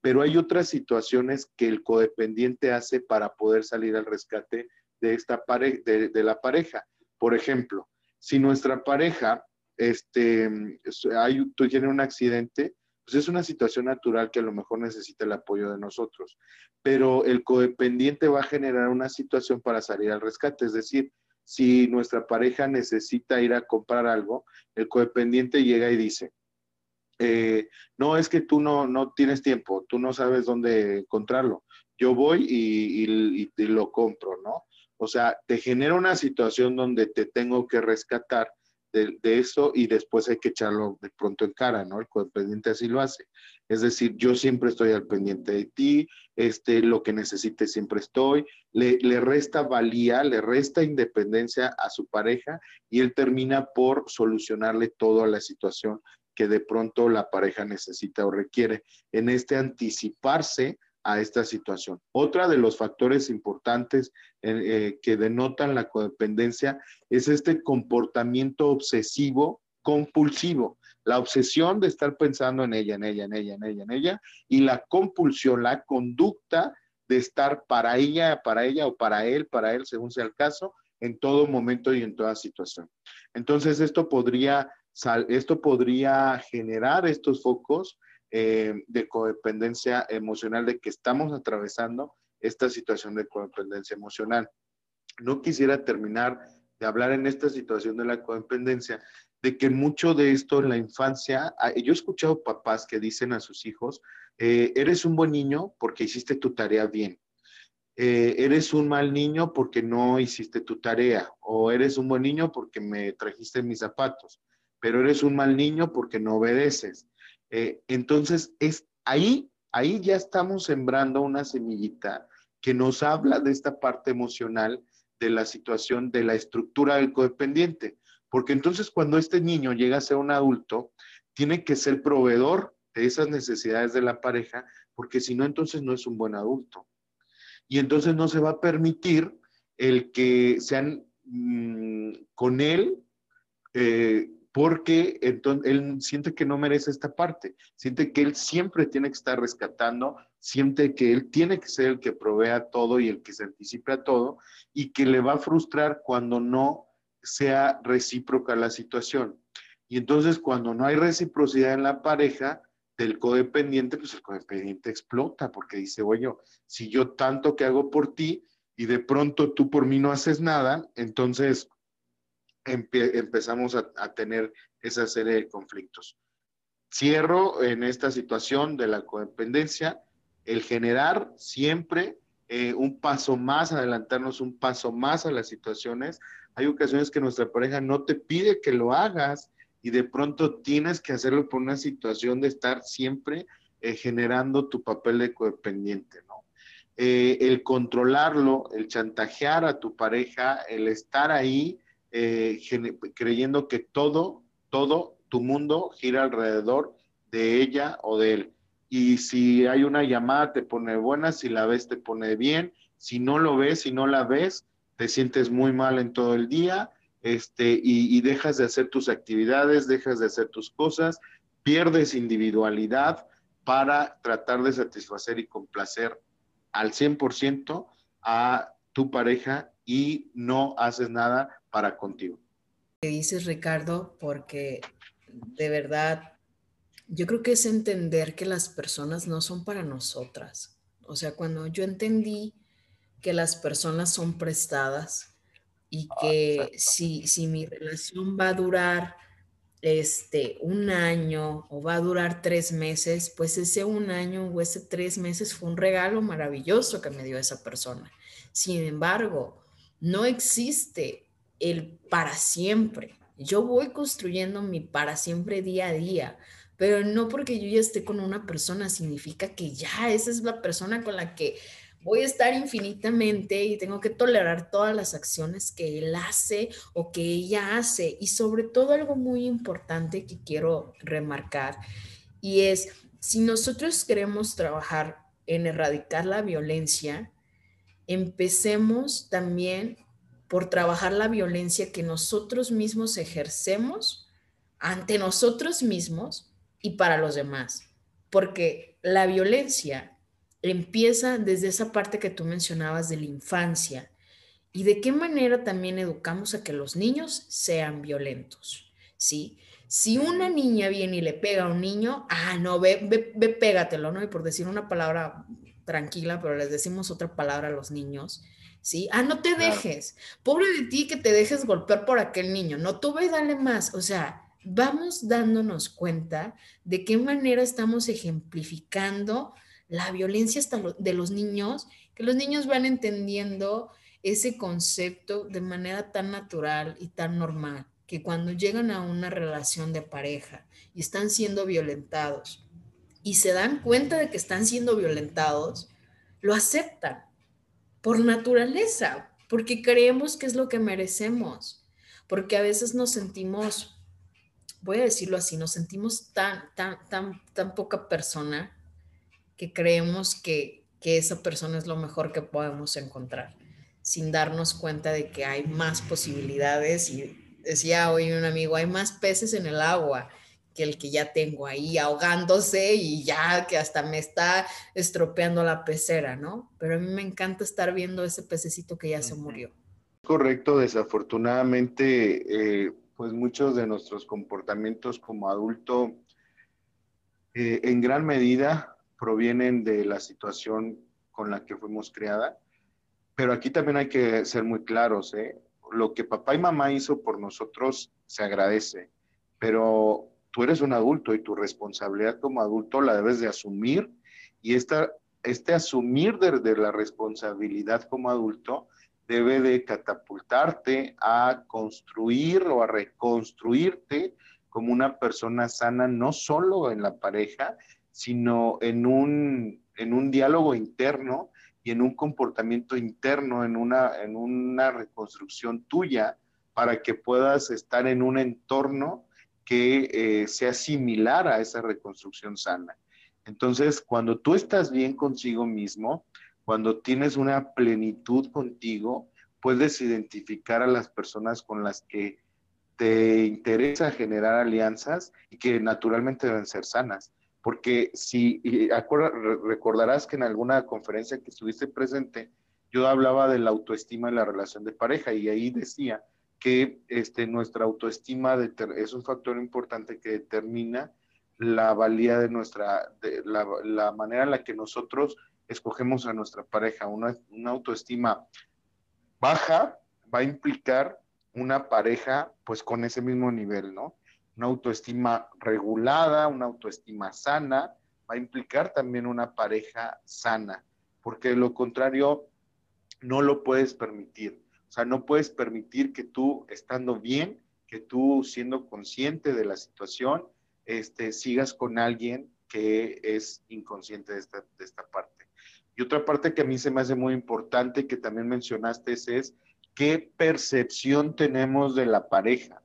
pero hay otras situaciones que el codependiente hace para poder salir al rescate de, esta de, de la pareja. Por ejemplo, si nuestra pareja este, hay, tiene un accidente, pues es una situación natural que a lo mejor necesita el apoyo de nosotros, pero el codependiente va a generar una situación para salir al rescate, es decir, si nuestra pareja necesita ir a comprar algo, el codependiente llega y dice, eh, no es que tú no, no tienes tiempo, tú no sabes dónde encontrarlo, yo voy y, y lo compro, ¿no? O sea, te genera una situación donde te tengo que rescatar de, eso y después hay que echarlo de pronto en cara, ¿no? El codependiente así lo hace. Es decir, yo siempre estoy al pendiente de ti, este, lo que necesites siempre estoy, le, le resta valía, le resta independencia a su pareja y él termina por solucionarle toda la situación que de pronto la pareja necesita o requiere. En este anticiparse a esta situación. Otra de los factores importantes eh, que denotan la codependencia es este comportamiento obsesivo compulsivo, la obsesión de estar pensando en ella, en ella, en ella, en ella, en ella, y la compulsión, la conducta de estar para ella, para ella o para él, para él, según sea el caso, en todo momento y en toda situación. Entonces, esto podría, esto podría generar estos focos eh, de codependencia emocional, de que estamos atravesando esta situación de codependencia emocional. No quisiera terminar de hablar en esta situación de la codependencia, de que mucho de esto en la infancia, ah, yo he escuchado papás que dicen a sus hijos, eh, eres un buen niño porque hiciste tu tarea bien. Eh, eres un mal niño porque no hiciste tu tarea, o eres un buen niño porque me trajiste mis zapatos, pero eres un mal niño porque no obedeces. Eh, entonces, es ahí, ahí ya estamos sembrando una semillita que nos habla de esta parte emocional de la situación de la estructura del codependiente. Porque entonces cuando este niño llega a ser un adulto, tiene que ser proveedor de esas necesidades de la pareja, porque si no, entonces no es un buen adulto. Y entonces no se va a permitir el que sean mm, con él eh, porque entonces él siente que no merece esta parte, siente que él siempre tiene que estar rescatando, siente que él tiene que ser el que provea todo y el que se anticipe a todo y que le va a frustrar cuando no sea recíproca la situación. Y entonces cuando no hay reciprocidad en la pareja del codependiente, pues el codependiente explota porque dice, oye, si yo tanto que hago por ti y de pronto tú por mí no haces nada, entonces empezamos a, tener esa serie de conflictos. Cierro en esta situación de la codependencia, el generar siempre eh, un paso más, adelantarnos un paso más a las situaciones. Hay ocasiones que nuestra pareja no te pide que lo hagas y de pronto tienes que hacerlo por una situación de estar siempre eh, generando tu papel de codependiente, ¿no? Eh, el controlarlo, el chantajear a tu pareja, el estar ahí eh, creyendo que todo, todo tu mundo gira alrededor de ella o de él. Y si hay una llamada, te pone buena, si la ves, te pone bien, si no lo ves, si no la ves, te sientes muy mal en todo el día, este, y, y dejas de hacer tus actividades, dejas de hacer tus cosas, pierdes individualidad para tratar de satisfacer y complacer al 100% a tu pareja y no haces nada para contigo. ¿Qué dices, Ricardo? Porque de verdad Yo creo que es entender que las personas no son para nosotras. O sea, cuando yo entendí que las personas son prestadas y ah, que si, si mi relación va a durar este, un año o va a durar tres meses, pues ese un año o ese tres meses fue un regalo maravilloso que me dio esa persona. Sin embargo, no existe el para siempre. Yo voy construyendo mi para siempre día a día, pero no porque yo ya esté con una persona significa que ya esa es la persona con la que voy a estar infinitamente y tengo que tolerar todas las acciones que él hace o que ella hace. Y sobre todo algo muy importante que quiero remarcar y es, si nosotros queremos trabajar en erradicar la violencia, empecemos también por trabajar la violencia que nosotros mismos ejercemos ante nosotros mismos y para los demás. Porque la violencia empieza desde esa parte que tú mencionabas de la infancia y de qué manera también educamos a que los niños sean violentos, ¿sí? Si una niña viene y le pega a un niño, ah, no, ve, ve, ve pégatelo, ¿no? Y por decir una palabra tranquila, pero les decimos otra palabra a los niños, ¿sí? Ah, no te dejes. Pobre de ti que te dejes golpear por aquel niño. No, tú ve y dale más. O sea, vamos dándonos cuenta de qué manera estamos ejemplificando la violencia hasta de los niños, que los niños van entendiendo ese concepto de manera tan natural y tan normal, que cuando llegan a una relación de pareja y están siendo violentados y se dan cuenta de que están siendo violentados, lo aceptan por naturaleza, porque creemos que es lo que merecemos, porque a veces nos sentimos, voy a decirlo así, nos sentimos tan, tan, tan, tan poca persona que creemos que, que esa persona es lo mejor que podemos encontrar, sin darnos cuenta de que hay más posibilidades. Y decía hoy un amigo, hay más peces en el agua que el que ya tengo ahí ahogándose y ya que hasta me está estropeando la pecera, ¿no? Pero a mí me encanta estar viendo ese pececito que ya se murió. Correcto, desafortunadamente, eh, pues muchos de nuestros comportamientos como adulto, eh, en gran medida provienen de la situación con la que fuimos creada. Pero aquí también hay que ser muy claros, ¿eh? Lo que papá y mamá hizo por nosotros se agradece, pero tú eres un adulto y tu responsabilidad como adulto la debes de asumir y esta, este asumir de, la responsabilidad como adulto debe de catapultarte a construir o a reconstruirte como una persona sana, no solo en la pareja, sino en un, en un diálogo interno y en un comportamiento interno, en una, en una reconstrucción tuya para que puedas estar en un entorno que eh, sea similar a esa reconstrucción sana. Entonces, cuando tú estás bien consigo mismo, cuando tienes una plenitud contigo, puedes identificar a las personas con las que te interesa generar alianzas y que naturalmente deben ser sanas porque si recordarás que en alguna conferencia que estuviste presente, yo hablaba de la autoestima en la relación de pareja y ahí decía que este, nuestra autoestima es un factor importante que determina la valía de nuestra, de la, manera en la que nosotros escogemos a nuestra pareja. Una, una autoestima baja va a implicar una pareja pues con ese mismo nivel, ¿no? Una autoestima regulada, una autoestima sana, va a implicar también una pareja sana, porque de lo contrario no lo puedes permitir. O sea, no puedes permitir que tú, estando bien, que tú siendo consciente de la situación, este, sigas con alguien que es inconsciente de esta, de esta parte. Y otra parte que a mí se me hace muy importante, que también mencionaste, es qué percepción tenemos de la pareja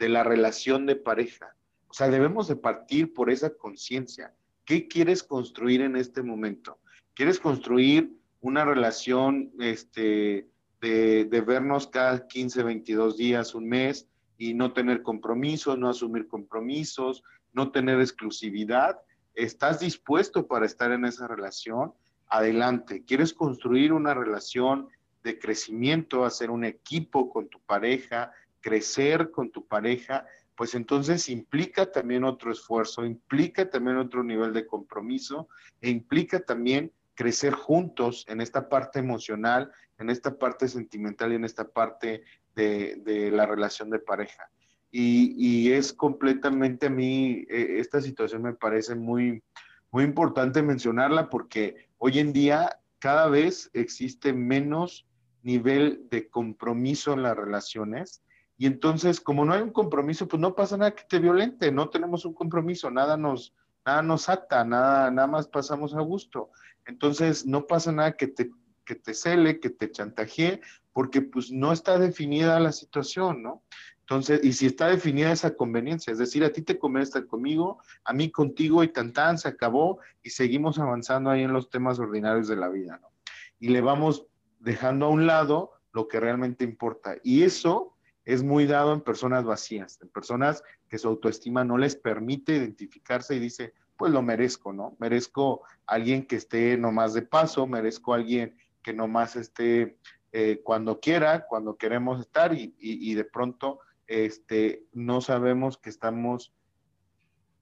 de la relación de pareja. O sea, debemos de partir por esa conciencia. ¿Qué quieres construir en este momento? ¿Quieres construir una relación este, de, vernos cada 15, 22 días, un mes y no tener compromisos, no asumir compromisos, no tener exclusividad? ¿Estás dispuesto para estar en esa relación? Adelante. ¿Quieres construir una relación de crecimiento, hacer un equipo con tu pareja, crecer con tu pareja, pues entonces implica también otro esfuerzo, implica también otro nivel de compromiso e implica también crecer juntos en esta parte emocional, en esta parte sentimental y en esta parte de, la relación de pareja. Y, es completamente a mí, e, esta situación me parece muy, muy importante mencionarla porque hoy en día cada vez existe menos nivel de compromiso en las relaciones. Y entonces, como no hay un compromiso, pues no pasa nada que te violente, no tenemos un compromiso, nada nos, nada nos ata, nada, nada más pasamos a gusto. Entonces, no pasa nada que te, que te cele, que te chantajee, porque pues no está definida la situación, ¿no? Entonces, y si está definida esa conveniencia, es decir, a ti te conviene estar conmigo, a mí contigo y tan tan, se acabó y seguimos avanzando ahí en los temas ordinarios de la vida, ¿no? Y le vamos dejando a un lado lo que realmente importa. Y eso es muy dado en personas vacías, en personas que su autoestima no les permite identificarse y dice, pues lo merezco, ¿no? Merezco alguien que esté nomás de paso, merezco alguien que nomás esté eh, cuando quiera, cuando queremos estar y, de pronto este, no sabemos que estamos,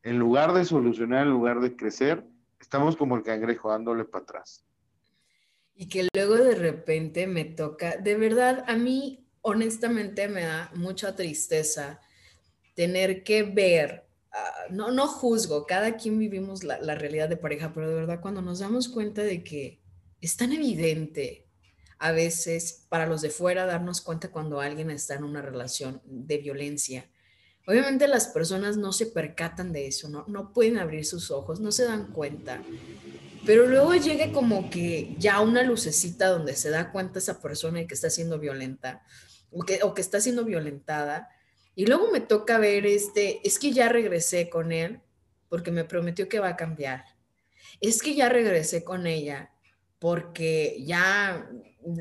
en lugar de solucionar, en lugar de crecer, estamos como el cangrejo dándole para atrás. Y que luego de repente me toca, de verdad, a mí honestamente me da mucha tristeza tener que ver, ah, no, no juzgo, cada quien vivimos la, realidad de pareja, pero de verdad cuando nos damos cuenta de que es tan evidente a veces para los de fuera darnos cuenta cuando alguien está en una relación de violencia. Obviamente las personas no se percatan de eso, no, no pueden abrir sus ojos, no se dan cuenta. Pero luego llega como que ya una lucecita donde se da cuenta esa persona de que está siendo violenta o que, o que está siendo violentada. Y luego me toca ver este, es que ya regresé con él porque me prometió que va a cambiar. Es que ya regresé con ella porque ya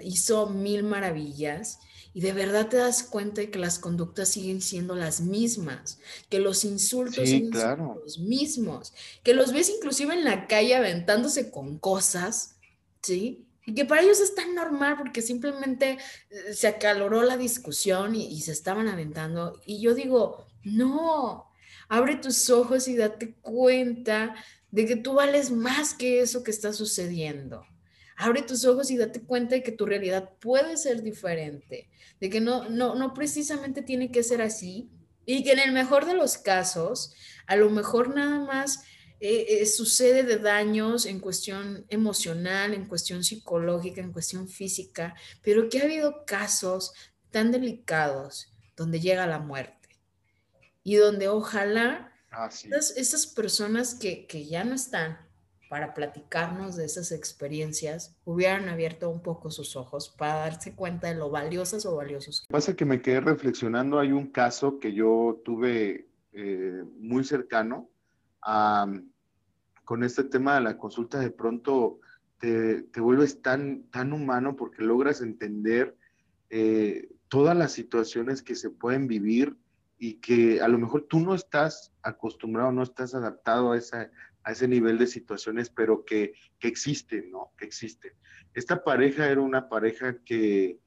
hizo mil maravillas y de verdad te das cuenta de que las conductas siguen siendo las mismas, que los insultos siguen siendo los mismos, que los ves inclusive en la calle aventándose con cosas, ¿sí? Y que para ellos es tan normal porque simplemente eh, se acaloró la discusión y, y se estaban aventando. Y yo digo, no, abre tus ojos y date cuenta de que tú vales más que eso que está sucediendo. Abre tus ojos y date cuenta de que tu realidad puede ser diferente, de que no, no, no precisamente tiene que ser así y que en el mejor de los casos, a lo mejor nada más eh, eh, sucede de daños en cuestión emocional, en cuestión psicológica, en cuestión física, pero que ha habido casos tan delicados donde llega la muerte y donde ojalá esas, personas que, que ya no están, para platicarnos de esas experiencias, hubieran abierto un poco sus ojos para darse cuenta de lo valiosas o valiosos. Pasa que me quedé reflexionando, hay un caso que yo tuve eh, muy cercano con este tema de la consulta, de pronto te, te vuelves tan, tan humano porque logras entender eh, todas las situaciones que se pueden vivir y que a lo mejor tú no estás acostumbrado, no estás adaptado a esa, a ese nivel de situaciones, pero que, que existen, ¿no? Que existen. Esta pareja era una pareja que,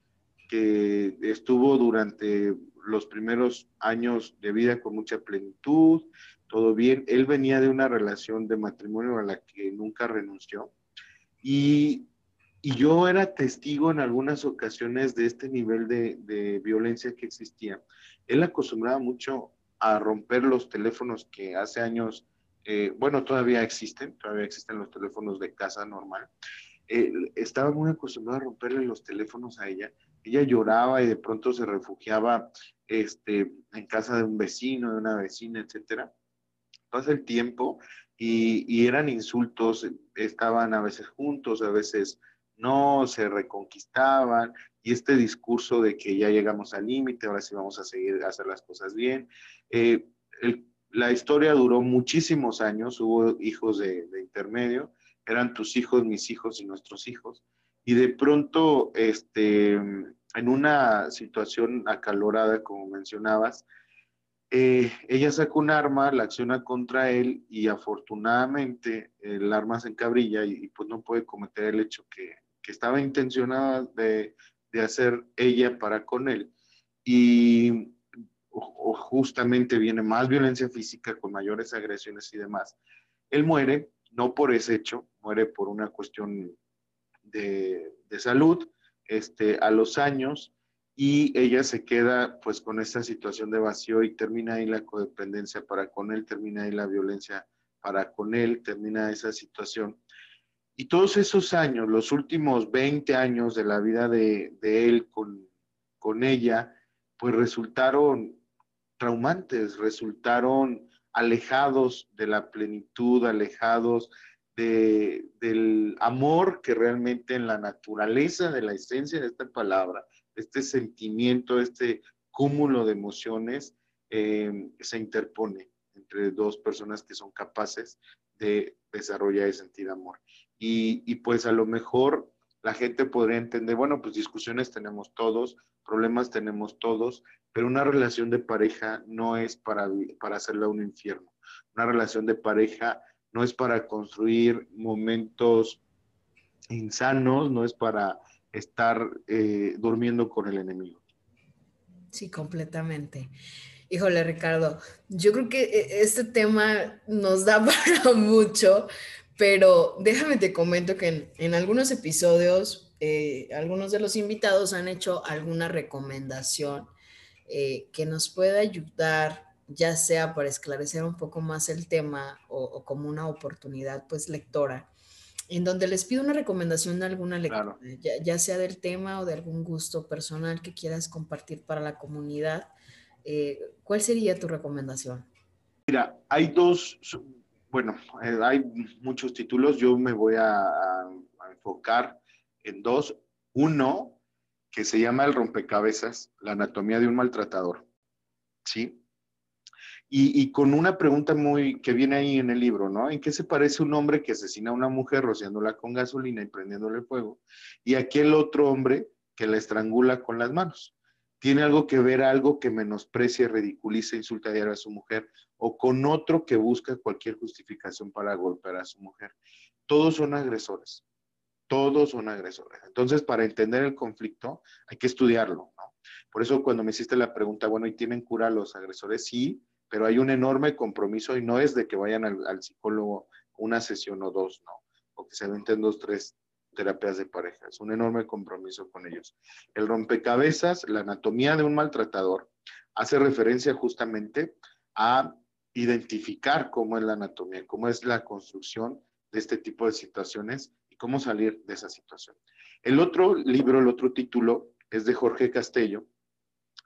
que estuvo durante los primeros años de vida con mucha plenitud, todo bien. Él venía de una relación de matrimonio a la que nunca renunció. Y, y yo era testigo en algunas ocasiones de este nivel de, de, violencia que existía. Él acostumbraba mucho a romper los teléfonos que hace años eh, bueno, todavía existen, todavía existen los teléfonos de casa normal. Estaba muy acostumbrado a romperle los teléfonos a ella. Ella lloraba y de pronto se refugiaba este, en casa de un vecino, de una vecina, etcétera. Pasa el tiempo y, eran insultos, estaban a veces juntos, a veces no, se reconquistaban, y este discurso de que ya llegamos al límite, ahora sí vamos a seguir a hacer las cosas bien. Eh, la historia duró muchísimos años, hubo hijos de, intermedio, eran tus hijos, mis hijos y nuestros hijos, y de pronto, este, en una situación acalorada, como mencionabas, eh, ella saca un arma, la acciona contra él y afortunadamente el arma se encabrilla y, pues no puede cometer el hecho que, que estaba intencionada de, de, hacer ella para con él. Y justamente viene más violencia física con mayores agresiones y demás. Él muere, no por ese hecho, muere por una cuestión de, de salud, este, a los años, y ella se queda pues con esta situación de vacío y termina ahí la codependencia para con él, termina ahí la violencia para con él, termina esa situación. Y todos esos años, los últimos 20 años de la vida de, de él con, con ella, pues resultaron traumantes, resultaron alejados de la plenitud, alejados de, del amor que realmente en la naturaleza de la esencia de esta palabra este sentimiento, este cúmulo de emociones eh, se interpone entre dos personas que son capaces de desarrollar y sentir amor. Y, y, pues a lo mejor la gente podría entender, bueno, pues discusiones tenemos todos, problemas tenemos todos, pero una relación de pareja no es para, para hacerla un infierno. Una relación de pareja no es para construir momentos insanos, no es para estar eh, durmiendo con el enemigo. Sí, completamente. Híjole, Ricardo, yo creo que eh, este tema nos da para mucho, pero déjame te comento que en, algunos episodios, eh, algunos de los invitados han hecho alguna recomendación que nos pueda ayudar, ya sea para esclarecer un poco más el tema o, o como una oportunidad, pues, lectora en donde les pido una recomendación de alguna lectura, ya, sea del tema o de algún gusto personal que quieras compartir para la comunidad. Eh, ¿Cuál sería tu recomendación? Mira, hay dos, bueno, eh, hay muchos títulos, yo me voy a, a, enfocar en dos. Uno, que se llama El rompecabezas, la anatomía de un maltratador. ¿Sí? Y, con una pregunta muy que viene ahí en el libro, ¿no? ¿En qué se parece un hombre que asesina a una mujer rociándola con gasolina y prendiéndole fuego? Y aquel otro hombre que la estrangula con las manos. ¿Tiene algo que ver algo que menosprecia, ridiculiza, insulta a su mujer? ¿O con otro que busca cualquier justificación para golpear a su mujer? Todos son agresores. Todos son agresores. Entonces, para entender el conflicto, hay que estudiarlo, ¿no? Por eso cuando me hiciste la pregunta, bueno, ¿y tienen cura los agresores? Sí, pero hay un enorme compromiso y no es de que vayan al, psicólogo una sesión o dos, no, o que se aventen dos, tres terapias de pareja, es un enorme compromiso con ellos. El rompecabezas, la anatomía de un maltratador, hace referencia justamente a identificar cómo es la anatomía, cómo es la construcción de este tipo de situaciones y cómo salir de esa situación. El otro libro, el otro título es de Jorge Castello,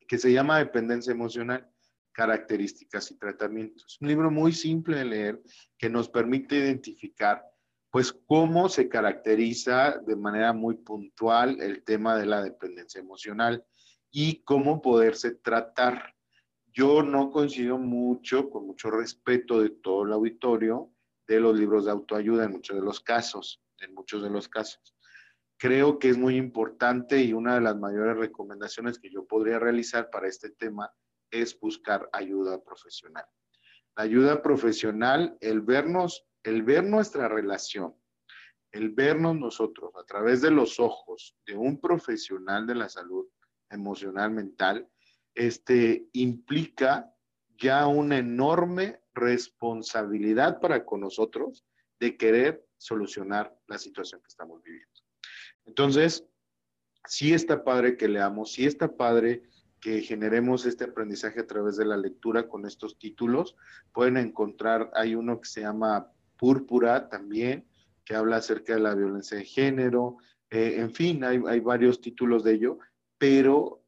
que se llama Dependencia Emocional características y tratamientos. Un libro muy simple de leer que nos permite identificar pues cómo se caracteriza de manera muy puntual el tema de la dependencia emocional y cómo poderse tratar. Yo no coincido mucho, con mucho respeto de todo el auditorio, de los libros de autoayuda en muchos de los casos, en muchos de los casos. Creo que es muy importante y una de las mayores recomendaciones que yo podría realizar para este tema es buscar ayuda profesional. La ayuda profesional, el vernos, el ver nuestra relación, el vernos nosotros a través de los ojos de un profesional de la salud emocional, mental, este, implica ya una enorme responsabilidad para con nosotros de querer solucionar la situación que estamos viviendo. Entonces, sí está padre que leamos, sí está padre que generemos este aprendizaje a través de la lectura con estos títulos. Pueden encontrar, hay uno que se llama Púrpura también, que habla acerca de la violencia de género. Eh, en fin, hay, hay varios títulos de ello, pero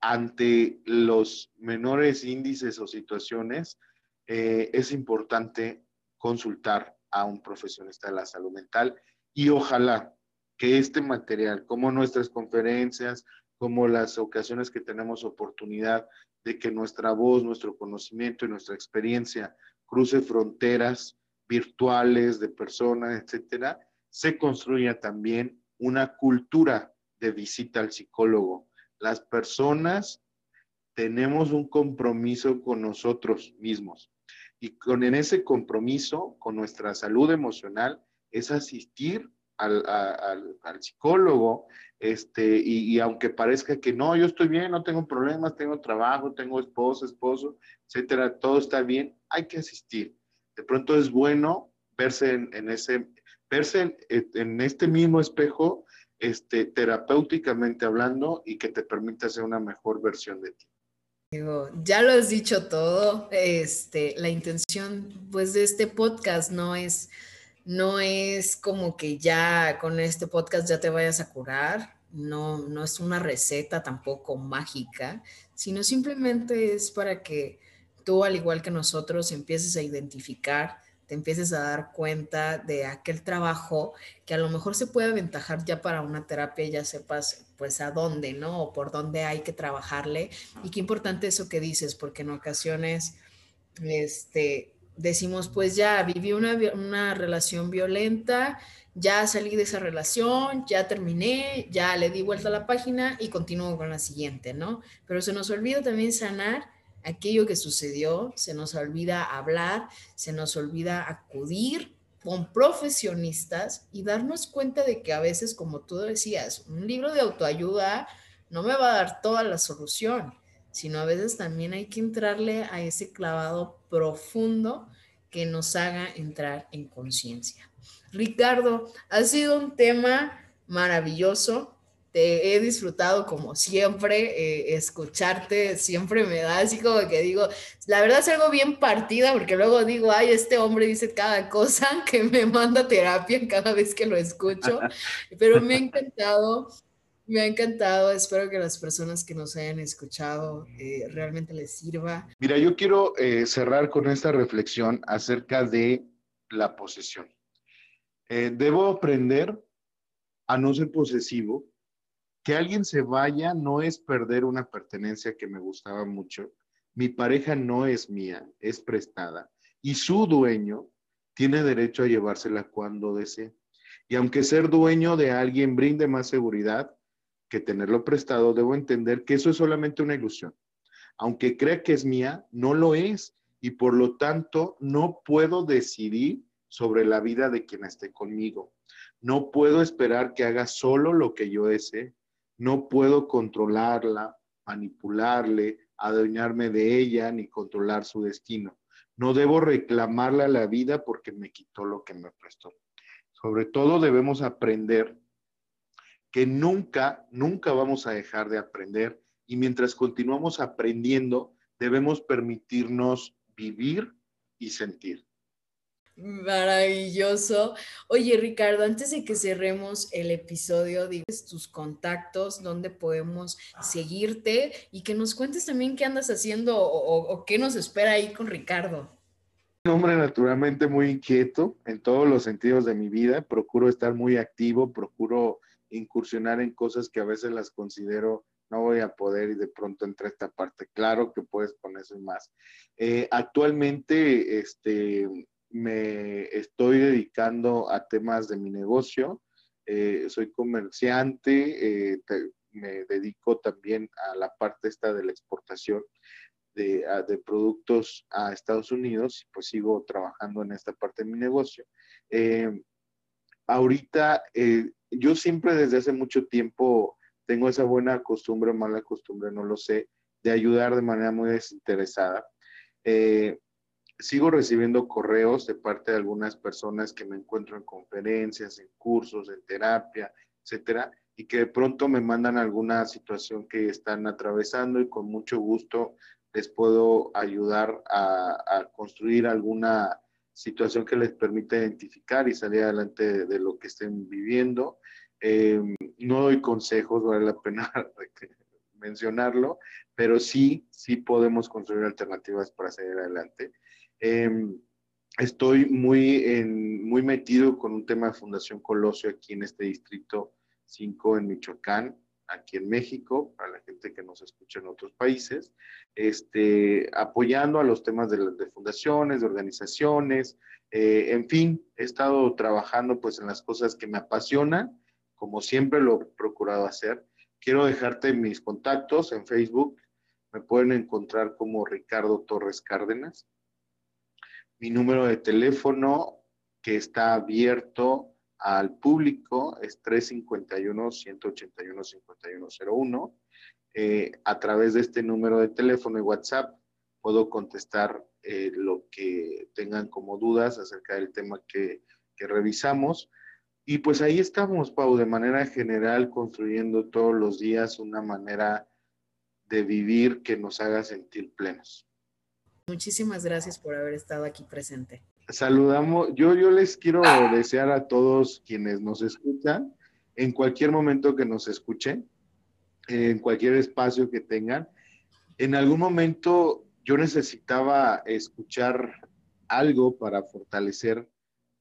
ante los menores índices o situaciones, eh, es importante consultar a un profesionista de la salud mental y ojalá que este material, como nuestras conferencias, como las ocasiones que tenemos oportunidad de que nuestra voz, nuestro conocimiento y nuestra experiencia cruce fronteras virtuales de personas, etcétera, se construya también una cultura de visita al psicólogo. Las personas tenemos un compromiso con nosotros mismos y con en ese compromiso con nuestra salud emocional es asistir al, al, psicólogo, este, y, y, aunque parezca que no, yo estoy bien, no tengo problemas, tengo trabajo, tengo esposa, esposo, etcétera, todo está bien, hay que asistir. De pronto es bueno verse en, ese, verse en, este mismo espejo, este, terapéuticamente hablando, y que te permita ser una mejor versión de ti. ya lo has dicho todo. Este, la intención, pues, de este podcast no es no es como que ya con este podcast ya te vayas a curar, no, no es una receta tampoco mágica, sino simplemente es para que tú, al igual que nosotros, empieces a identificar, te empieces a dar cuenta de aquel trabajo que a lo mejor se puede aventajar ya para una terapia, ya sepas pues a dónde, ¿no? O por dónde hay que trabajarle. Y qué importante eso que dices, porque en ocasiones, este, decimos, pues ya viví una, relación violenta, ya salí de esa relación, ya terminé, ya le di vuelta a la página y continúo con la siguiente, ¿no? Pero se nos olvida también sanar aquello que sucedió, se nos olvida hablar, se nos olvida acudir con profesionistas y darnos cuenta de que a veces, como tú decías, un libro de autoayuda no me va a dar toda la solución sino a veces también hay que entrarle a ese clavado profundo que nos haga entrar en conciencia. Ricardo, ha sido un tema maravilloso. Te he disfrutado como siempre, eh, escucharte siempre me da así como que digo, la verdad es algo bien partida porque luego digo, ay, este hombre dice cada cosa que me manda terapia cada vez que lo escucho, pero me ha encantado me ha encantado, espero que las personas que nos hayan escuchado eh, realmente les sirva. Mira, yo quiero eh, cerrar con esta reflexión acerca de la posesión. Eh, debo aprender a no ser posesivo. Que alguien se vaya no es perder una pertenencia que me gustaba mucho. Mi pareja no es mía, es prestada. Y su dueño tiene derecho a llevársela cuando desee. Y aunque ser dueño de alguien brinde más seguridad, que tenerlo prestado, debo entender que eso es solamente una ilusión. Aunque crea que es mía, no lo es y por lo tanto no puedo decidir sobre la vida de quien esté conmigo. No puedo esperar que haga solo lo que yo desee. No puedo controlarla, manipularle, adueñarme de ella ni controlar su destino. No debo reclamarle la vida porque me quitó lo que me prestó. Sobre todo debemos aprender que nunca, nunca vamos a dejar de aprender y mientras continuamos aprendiendo, debemos permitirnos vivir y sentir. Maravilloso. Oye, Ricardo, antes de que cerremos el episodio, dices tus contactos, dónde podemos seguirte y que nos cuentes también qué andas haciendo o, o qué nos espera ahí con Ricardo. Un hombre naturalmente muy inquieto en todos los sentidos de mi vida. Procuro estar muy activo, procuro incursionar en cosas que a veces las considero no voy a poder y de pronto entra esta parte. Claro que puedes con eso y más. Eh, actualmente este, me estoy dedicando a temas de mi negocio. Eh, soy comerciante, eh, me dedico también a la parte esta de la exportación de, de, productos a Estados Unidos y pues sigo trabajando en esta parte de mi negocio. ahorita yo siempre desde hace mucho tiempo tengo esa buena costumbre, mala costumbre, no lo sé, de ayudar de manera muy desinteresada. Eh, sigo recibiendo correos de parte de algunas personas que me encuentro en conferencias, en cursos, en terapia, etcétera, y que de pronto me mandan alguna situación que están atravesando y con mucho gusto les puedo ayudar a construir alguna situación que les permita identificar y salir adelante de, lo que estén viviendo. Eh, no doy consejos, vale la pena mencionarlo, pero sí, sí podemos construir alternativas para salir adelante. Eh, estoy muy, muy metido con un tema de Fundación Colosio aquí en este distrito 5 en Michoacán aquí en México, para la gente que nos escucha en otros países, este, apoyando a los temas de, de fundaciones, de organizaciones, eh, en fin, he estado trabajando pues en las cosas que me apasionan, como siempre lo he procurado hacer. Quiero dejarte mis contactos en Facebook, me pueden encontrar como Ricardo Torres Cárdenas. Mi número de teléfono que está abierto al público es 351-181-5101. Eh, a través de este número de teléfono y WhatsApp puedo contestar eh, lo que tengan como dudas acerca del tema que, que revisamos. Y pues ahí estamos, Pau, de manera general, construyendo todos los días una manera de vivir que nos haga sentir plenos. Muchísimas gracias por haber estado aquí presente. Saludamos, yo, yo les quiero desear a todos quienes nos escuchan, en cualquier momento que nos escuchen, en cualquier espacio que tengan, en algún momento yo necesitaba escuchar algo para fortalecer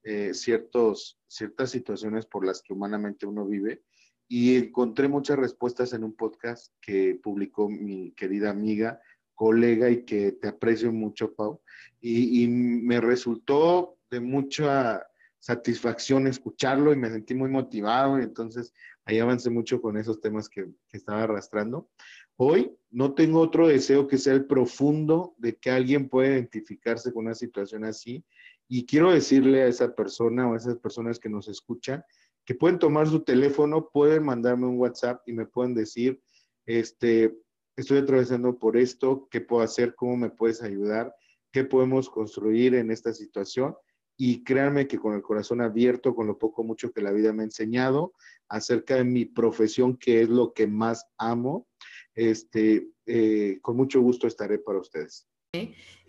eh, ciertas situaciones por las que humanamente uno vive y encontré muchas respuestas en un podcast que publicó mi querida amiga, colega y que te aprecio mucho, Pau, y, me resultó de mucha satisfacción escucharlo y me sentí muy motivado y entonces ahí avancé mucho con esos temas que, que estaba arrastrando. Hoy no tengo otro deseo que sea el profundo de que alguien pueda identificarse con una situación así y quiero decirle a esa persona o a esas personas que nos escuchan que pueden tomar su teléfono, pueden mandarme un WhatsApp y me pueden decir, este, estoy atravesando por esto, qué puedo hacer, cómo me puedes ayudar, qué podemos construir en esta situación. Y créanme que con el corazón abierto, con lo poco mucho que la vida me ha enseñado acerca de mi profesión, que es lo que más amo, este, eh, con mucho gusto estaré para ustedes.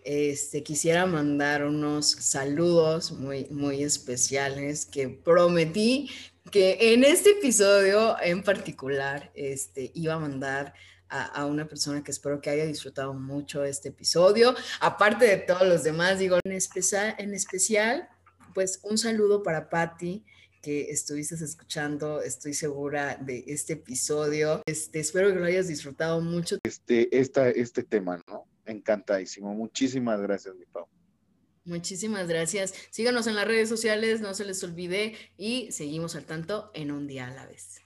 Este, quisiera mandar unos saludos muy, muy especiales que prometí que en este episodio en particular este, iba a mandar a, una persona que espero que haya disfrutado mucho este episodio, aparte de todos los demás, digo, en especial, en especial pues un saludo para Patti, que estuviste escuchando, estoy segura de este episodio. Este, espero que lo hayas disfrutado mucho. Este, este tema, ¿no? Encantadísimo. Muchísimas gracias, mi Pau. Muchísimas gracias. Síganos en las redes sociales, no se les olvide y seguimos al tanto en un día a la vez.